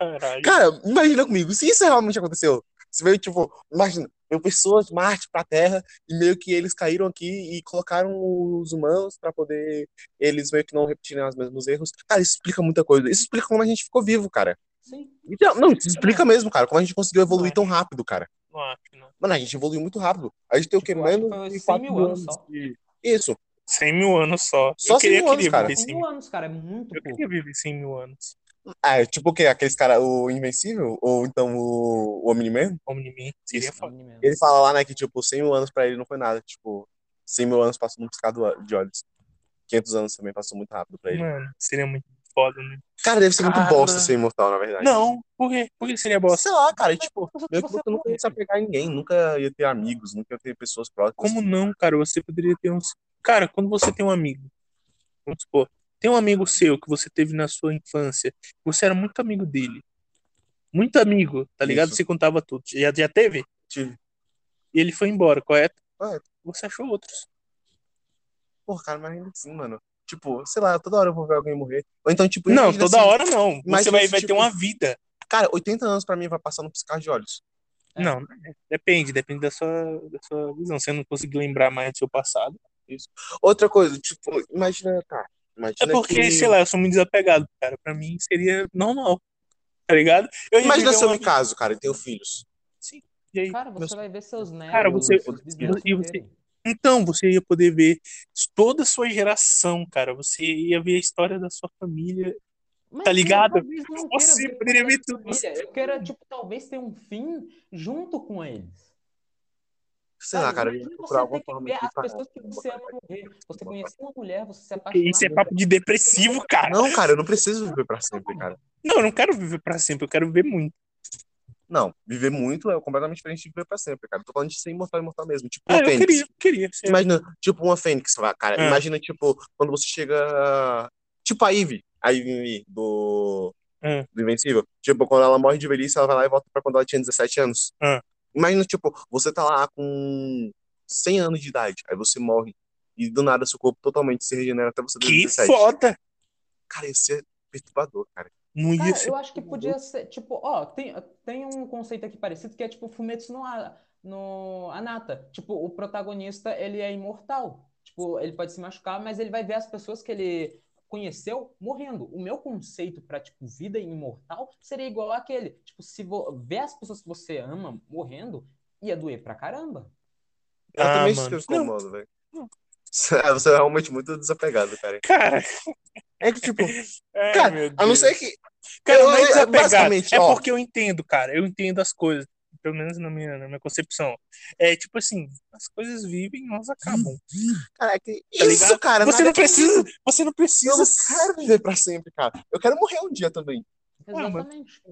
[SPEAKER 1] Caralho.
[SPEAKER 3] Cara, imagina comigo, se isso realmente aconteceu. Se veio, tipo, imagina, veio pessoas de Marte pra Terra e meio que eles caíram aqui e colocaram os humanos pra poder eles meio que não repetirem os mesmos erros. Cara, isso explica muita coisa. Isso explica como a gente ficou vivo, cara.
[SPEAKER 2] Sim.
[SPEAKER 3] Então, não, isso explica mesmo, cara, como a gente conseguiu evoluir tão rápido, cara.
[SPEAKER 1] Não acho, não.
[SPEAKER 3] Mano, a gente evoluiu muito rápido. A gente tem o quê?
[SPEAKER 2] Tipo, eu que
[SPEAKER 3] Menos de
[SPEAKER 2] 100
[SPEAKER 3] 4
[SPEAKER 2] mil anos
[SPEAKER 3] anos. de- Isso.
[SPEAKER 1] 100 mil anos só.
[SPEAKER 3] Só
[SPEAKER 1] eu queria,
[SPEAKER 3] 100 mil anos, cara.
[SPEAKER 1] viver
[SPEAKER 2] 100
[SPEAKER 1] 100
[SPEAKER 2] mil anos, cara, é muito
[SPEAKER 1] Eu
[SPEAKER 2] pouco.
[SPEAKER 1] queria viver 100 mil anos.
[SPEAKER 3] Ah, é tipo o quê? Aqueles caras, o Invencível? Ou então o, o Omni-Man?
[SPEAKER 1] Omni-Man seria
[SPEAKER 3] Isso.
[SPEAKER 1] foda.
[SPEAKER 2] Omni-Man.
[SPEAKER 3] Ele fala lá, né, que tipo, 100 mil anos pra ele não foi nada. Tipo, 100 mil anos passou num piscar de olhos. 500 anos também passou muito rápido pra ele.
[SPEAKER 1] Mano, seria muito foda, né?
[SPEAKER 3] Cara, deve ser muito
[SPEAKER 1] Cara.
[SPEAKER 3] bosta ser imortal, na verdade.
[SPEAKER 1] Não, por quê? Por que seria bosta?
[SPEAKER 3] Sei lá, cara, tipo, meio que
[SPEAKER 2] você
[SPEAKER 3] nunca ia se apegar a ninguém, nunca ia ter amigos, nunca ia ter pessoas próximas.
[SPEAKER 1] Como não, cara? Você poderia ter uns. Cara, quando você tem um amigo, vamos supor, tem um amigo seu que você teve na sua infância, você era muito amigo dele. Muito amigo, tá ligado?
[SPEAKER 3] Isso.
[SPEAKER 1] Você contava tudo. Já, já teve?
[SPEAKER 3] Tive.
[SPEAKER 1] E ele foi embora, correto?
[SPEAKER 3] Correto.
[SPEAKER 1] Você achou outros.
[SPEAKER 3] Porra, cara, mas ainda assim, mano. Tipo, sei lá, toda hora eu vou ver alguém morrer. Ou então, tipo,
[SPEAKER 1] Não, toda
[SPEAKER 3] assim,
[SPEAKER 1] hora não. Você vai, vai ter
[SPEAKER 3] tipo,
[SPEAKER 1] uma vida.
[SPEAKER 3] Cara, 80 anos pra mim vai passar no piscar de olhos.
[SPEAKER 2] É.
[SPEAKER 1] Não, depende, depende da sua, da sua visão. Você não conseguir lembrar mais do seu passado.
[SPEAKER 3] Outra coisa, tipo, imagina, tá.
[SPEAKER 1] É
[SPEAKER 3] Imagina
[SPEAKER 1] porque,
[SPEAKER 3] que...
[SPEAKER 1] sei lá, eu sou muito desapegado, cara. Pra mim seria normal. Tá ligado? Eu
[SPEAKER 3] Imagina se eu me caso, cara, e tenho filhos.
[SPEAKER 1] Sim. E aí?
[SPEAKER 2] Cara, você
[SPEAKER 3] Meus-
[SPEAKER 2] vai ver seus netos,
[SPEAKER 1] Cara, você- e você-. Então, você ia poder ver toda a sua geração, cara. Você ia ver a história da sua família.
[SPEAKER 2] Mas
[SPEAKER 1] Tá ligado? Você
[SPEAKER 2] ver
[SPEAKER 1] poderia ver tudo.
[SPEAKER 2] Eu quero, tipo, talvez ter um fim junto com eles.
[SPEAKER 3] Sei lá, cara, eu ia
[SPEAKER 2] Imagina
[SPEAKER 3] procurar
[SPEAKER 2] você
[SPEAKER 3] alguma forma
[SPEAKER 2] ver as pessoas que você ama morrer. Você conhecer uma mulher, você se apaixonar.
[SPEAKER 1] Isso é
[SPEAKER 2] por
[SPEAKER 1] papo de depressivo, cara.
[SPEAKER 3] Não, cara, eu não preciso viver pra sempre, cara.
[SPEAKER 1] Não, eu não quero viver pra sempre, eu quero viver muito.
[SPEAKER 3] Não, viver muito é completamente diferente de viver pra sempre, cara. Eu tô falando de ser imortal, imortal mesmo. Tipo,
[SPEAKER 1] Ah,
[SPEAKER 3] uma
[SPEAKER 1] eu
[SPEAKER 3] fênix.
[SPEAKER 1] queria, queria. ser.
[SPEAKER 3] Imagina, tipo, uma fênix, lá, cara.
[SPEAKER 1] Ah.
[SPEAKER 3] Imagina, tipo, quando você chega. Tipo a Ivy. A Ivy do.
[SPEAKER 1] Ah.
[SPEAKER 3] Do Invencível. Tipo, quando ela morre de velhice, ela vai lá e volta pra quando ela tinha 17 anos.
[SPEAKER 1] Ah.
[SPEAKER 3] Imagina, tipo, você tá lá com 100 anos de idade. Aí você morre. E do nada seu corpo totalmente se regenera até você ter
[SPEAKER 1] Que
[SPEAKER 3] 17.
[SPEAKER 1] foda!
[SPEAKER 3] Cara, ia ser perturbador, cara.
[SPEAKER 1] Não ia
[SPEAKER 2] Cara,
[SPEAKER 1] ser.
[SPEAKER 2] eu acho que podia ser, tipo, ó, tem, tem um conceito aqui parecido que é tipo Fumetsu no, A- no Anata. Tipo, o protagonista, ele é imortal. Tipo, ele pode se machucar, mas ele vai ver as pessoas que ele conheceu morrendo. O meu conceito pra, tipo, vida imortal seria igual àquele. Tipo, se ver as pessoas que você ama morrendo, ia doer pra caramba.
[SPEAKER 3] Eu
[SPEAKER 1] Ah,
[SPEAKER 3] também
[SPEAKER 1] mano.
[SPEAKER 3] estou incomodo, velho. Você é realmente muito desapegado, cara.
[SPEAKER 1] Cara,
[SPEAKER 3] É que, tipo,
[SPEAKER 1] ai,
[SPEAKER 3] Cara, a não ser que.
[SPEAKER 1] Cara,
[SPEAKER 3] Eu-
[SPEAKER 1] não é
[SPEAKER 3] eu-
[SPEAKER 1] desapegado.
[SPEAKER 3] basicamente,
[SPEAKER 1] É porque eu entendo, cara. Eu entendo as coisas. Pelo menos na minha, na minha concepção. É tipo assim, as coisas vivem, elas acabam.
[SPEAKER 3] Cara, que.
[SPEAKER 1] Tá
[SPEAKER 3] Isso,
[SPEAKER 1] ligado?
[SPEAKER 3] cara.
[SPEAKER 1] Você não precisa, você não
[SPEAKER 3] Eu
[SPEAKER 1] precisa.
[SPEAKER 3] não quero viver pra sempre, cara. Eu quero morrer um dia também.
[SPEAKER 1] Ah, mas-
[SPEAKER 2] Exatamente.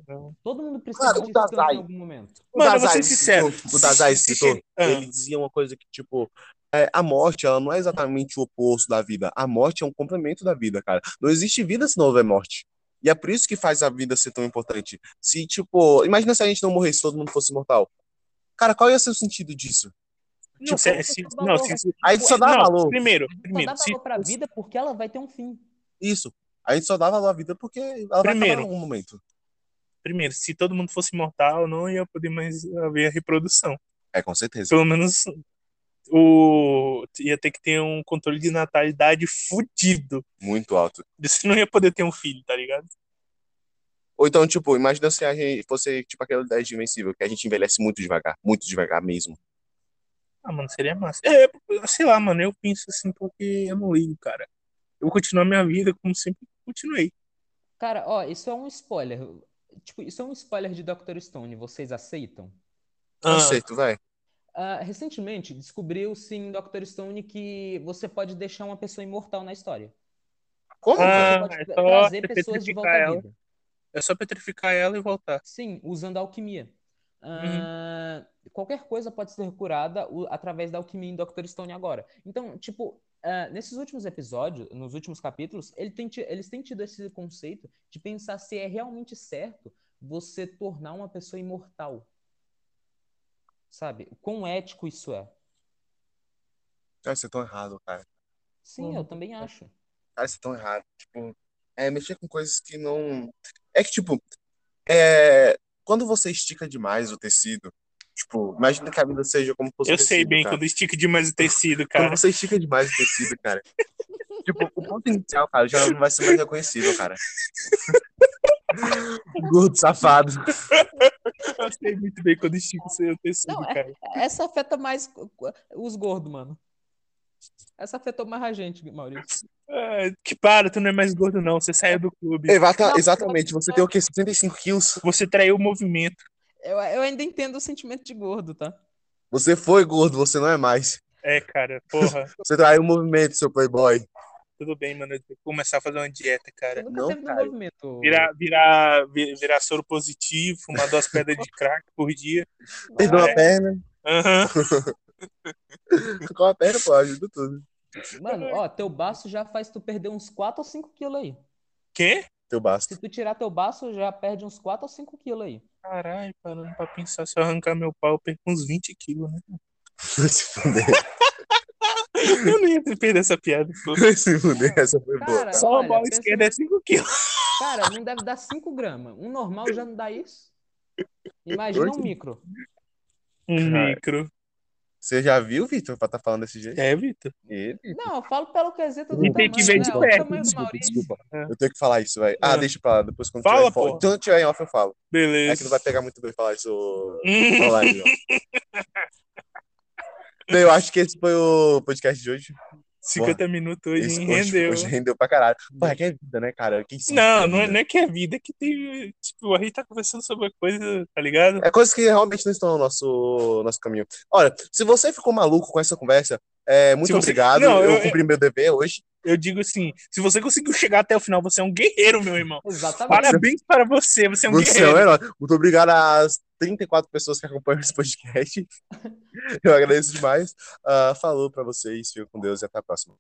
[SPEAKER 2] Todo mundo precisa
[SPEAKER 3] Cara,
[SPEAKER 2] de
[SPEAKER 3] o
[SPEAKER 2] descanso
[SPEAKER 3] Dazai.
[SPEAKER 2] em algum momento.
[SPEAKER 3] O
[SPEAKER 1] Mano, eu vou
[SPEAKER 3] Dazai
[SPEAKER 1] ser sincero.
[SPEAKER 3] citou- O Dazai citou, ele dizia uma coisa que, tipo, é, a morte, ela não é exatamente o oposto da vida. A morte é um complemento da vida, cara. Não existe vida se não houver morte. E é por isso que faz a vida ser tão importante. Se, tipo, imagina se a gente não morresse, todo mundo fosse imortal. Cara, qual ia ser o sentido disso?
[SPEAKER 1] Não, se, se-
[SPEAKER 2] Tipo,
[SPEAKER 1] não, se, se-
[SPEAKER 3] A gente só dá
[SPEAKER 1] não,
[SPEAKER 3] valor.
[SPEAKER 1] Primeiro,
[SPEAKER 2] Só
[SPEAKER 1] primeiro,
[SPEAKER 2] dá
[SPEAKER 1] se,
[SPEAKER 2] valor pra vida porque ela vai ter um fim.
[SPEAKER 3] Isso. A gente só dá valor à vida porque ela vai
[SPEAKER 1] Primeiro.
[SPEAKER 3] acabar em algum momento.
[SPEAKER 1] primeiro, se todo mundo fosse imortal, não ia poder mais haver a reprodução.
[SPEAKER 3] É, com certeza.
[SPEAKER 1] Pelo menos o ia ter que ter um controle de natalidade fudido.
[SPEAKER 3] Muito alto.
[SPEAKER 1] Você não ia poder ter um filho, tá ligado?
[SPEAKER 3] Ou então, tipo, imagina se a gente fosse, tipo, aquela ideia de invencível, que a gente envelhece muito devagar. Muito devagar mesmo.
[SPEAKER 1] Ah, mano, seria massa. É, sei lá, mano, eu penso assim porque eu não ligo, cara. Eu vou continuar minha vida como sempre continuei.
[SPEAKER 2] Cara, ó, isso é um spoiler. Tipo, isso é um spoiler de Dr. Stone. Vocês aceitam?
[SPEAKER 1] Ah,
[SPEAKER 3] Aceito, vai.
[SPEAKER 2] Ah, recentemente, descobriu-se em Dr. Stone que você pode deixar uma pessoa imortal na história.
[SPEAKER 3] Como?
[SPEAKER 1] Ah,
[SPEAKER 2] Você pode
[SPEAKER 1] é só
[SPEAKER 2] trazer pessoas de volta
[SPEAKER 1] petrificar
[SPEAKER 2] à
[SPEAKER 1] ela.
[SPEAKER 2] vida.
[SPEAKER 1] é só petrificar ela e voltar.
[SPEAKER 2] Sim, usando a alquimia.
[SPEAKER 1] Uhum.
[SPEAKER 2] Ah, Qualquer coisa pode ser curada através da alquimia em Dr. Stone agora. Então, tipo, ah, nesses últimos episódios, nos últimos capítulos, ele tem eles têm tido esse conceito de pensar se é realmente certo você tornar uma pessoa imortal. Sabe? O quão ético isso é.
[SPEAKER 3] Cara, você é tão errado, cara.
[SPEAKER 2] Sim, eu também acho.
[SPEAKER 3] Cara, você é tão errado. Tipo, é mexer com coisas que não. É que, tipo, é... quando você estica demais o tecido, tipo, imagina que a vida seja como fosse
[SPEAKER 1] Eu sei
[SPEAKER 3] tecido,
[SPEAKER 1] bem
[SPEAKER 3] cara.
[SPEAKER 1] quando estica demais o tecido,
[SPEAKER 3] Quando
[SPEAKER 1] cara.
[SPEAKER 3] você estica demais o tecido, cara. tipo, o ponto inicial, cara, já não vai ser mais reconhecível, cara. Gordo safado.
[SPEAKER 1] Eu sei muito bem quando estica o seu tecido,
[SPEAKER 2] Não, é-
[SPEAKER 1] cara.
[SPEAKER 2] Essa afeta mais os gordos, mano. Essa afetou mais a gente, Maurício.
[SPEAKER 1] É, que para, tu não é mais gordo, não. Você saiu do clube.
[SPEAKER 3] Exata-
[SPEAKER 2] Não,
[SPEAKER 3] exatamente, você tem o quê? 65 quilos?
[SPEAKER 1] Você traiu o movimento.
[SPEAKER 2] Eu, eu ainda entendo o sentimento de gordo, tá?
[SPEAKER 3] Você foi gordo, você não é mais.
[SPEAKER 1] É, cara, porra.
[SPEAKER 3] Você traiu o movimento, seu playboy.
[SPEAKER 1] Tudo bem, mano. Eu tenho que começar a fazer uma dieta, cara.
[SPEAKER 2] Você nunca
[SPEAKER 3] não,
[SPEAKER 2] teve no
[SPEAKER 3] cara.
[SPEAKER 2] movimento.
[SPEAKER 1] Virar, virar, vi- virar soro positivo, fumar duas pedras de crack por dia.
[SPEAKER 3] Perdeu
[SPEAKER 1] é.
[SPEAKER 3] a perna.
[SPEAKER 1] Aham.
[SPEAKER 3] Com a perna, pô, ajuda tudo.
[SPEAKER 2] Mano, ó, teu baço já faz tu perder uns 4 ou 5 quilos aí.
[SPEAKER 1] Quê?
[SPEAKER 3] Teu basta.
[SPEAKER 2] Se tu tirar teu baço, já perde uns 4 ou 5 quilos aí.
[SPEAKER 1] Caralho, parando pra pensar, se eu arrancar meu pau, eu perco uns 20 quilos, né?
[SPEAKER 3] Se fuder.
[SPEAKER 1] Eu não ia perder essa piada.
[SPEAKER 3] Se fuder, essa foi boa.
[SPEAKER 2] Cara,
[SPEAKER 1] Só a
[SPEAKER 2] olha,
[SPEAKER 1] bola esquerda é
[SPEAKER 2] no-
[SPEAKER 1] 5 quilos.
[SPEAKER 2] Cara, não deve dar 5 gramas. Um normal já não dá isso. Imagina um micro.
[SPEAKER 1] Um
[SPEAKER 3] Cara.
[SPEAKER 1] micro.
[SPEAKER 3] Você já viu, Vitor, pra estar falando desse jeito?
[SPEAKER 1] É, Vitor?
[SPEAKER 3] Ele?
[SPEAKER 2] Não, eu falo pelo quesito do
[SPEAKER 1] tem que
[SPEAKER 2] tamanho,
[SPEAKER 1] ver
[SPEAKER 2] né?
[SPEAKER 1] de
[SPEAKER 2] O
[SPEAKER 1] perto,
[SPEAKER 3] Desculpa, desculpa.
[SPEAKER 1] É.
[SPEAKER 3] Eu tenho que falar isso, velho. Ah,
[SPEAKER 1] É.
[SPEAKER 3] deixa pra lá, depois quando
[SPEAKER 1] Fala,
[SPEAKER 3] tiver em
[SPEAKER 1] pô.
[SPEAKER 3] off. Então tiver em off eu falo.
[SPEAKER 1] Beleza.
[SPEAKER 3] É que não vai pegar muito bem falar isso online, não. Bem, eu acho que esse foi o podcast de hoje.
[SPEAKER 1] 50 minutos hoje, hein? rendeu.
[SPEAKER 3] hoje rendeu pra caralho. Pô, é que é vida, né, cara? Sabe
[SPEAKER 1] Não,
[SPEAKER 3] que
[SPEAKER 1] não é, não é que é vida, é que tem. Tipo, a gente tá conversando sobre coisa, tá ligado?
[SPEAKER 3] É coisas que realmente não estão no nosso, nosso caminho. Olha, se você ficou maluco com essa conversa, é, muito
[SPEAKER 1] você-
[SPEAKER 3] obrigado.
[SPEAKER 1] Não,
[SPEAKER 3] eu,
[SPEAKER 1] eu-
[SPEAKER 3] cumpri meu dever hoje.
[SPEAKER 1] Eu digo assim: se você conseguiu chegar até o final, você é um guerreiro, meu irmão.
[SPEAKER 2] Exatamente.
[SPEAKER 1] Parabéns para você, você é um
[SPEAKER 3] Você é
[SPEAKER 1] guerreiro.
[SPEAKER 3] um herói. Muito obrigado às 34 pessoas que acompanham esse podcast. Eu agradeço demais. Ah, falou pra vocês, fico com Deus e até a próxima.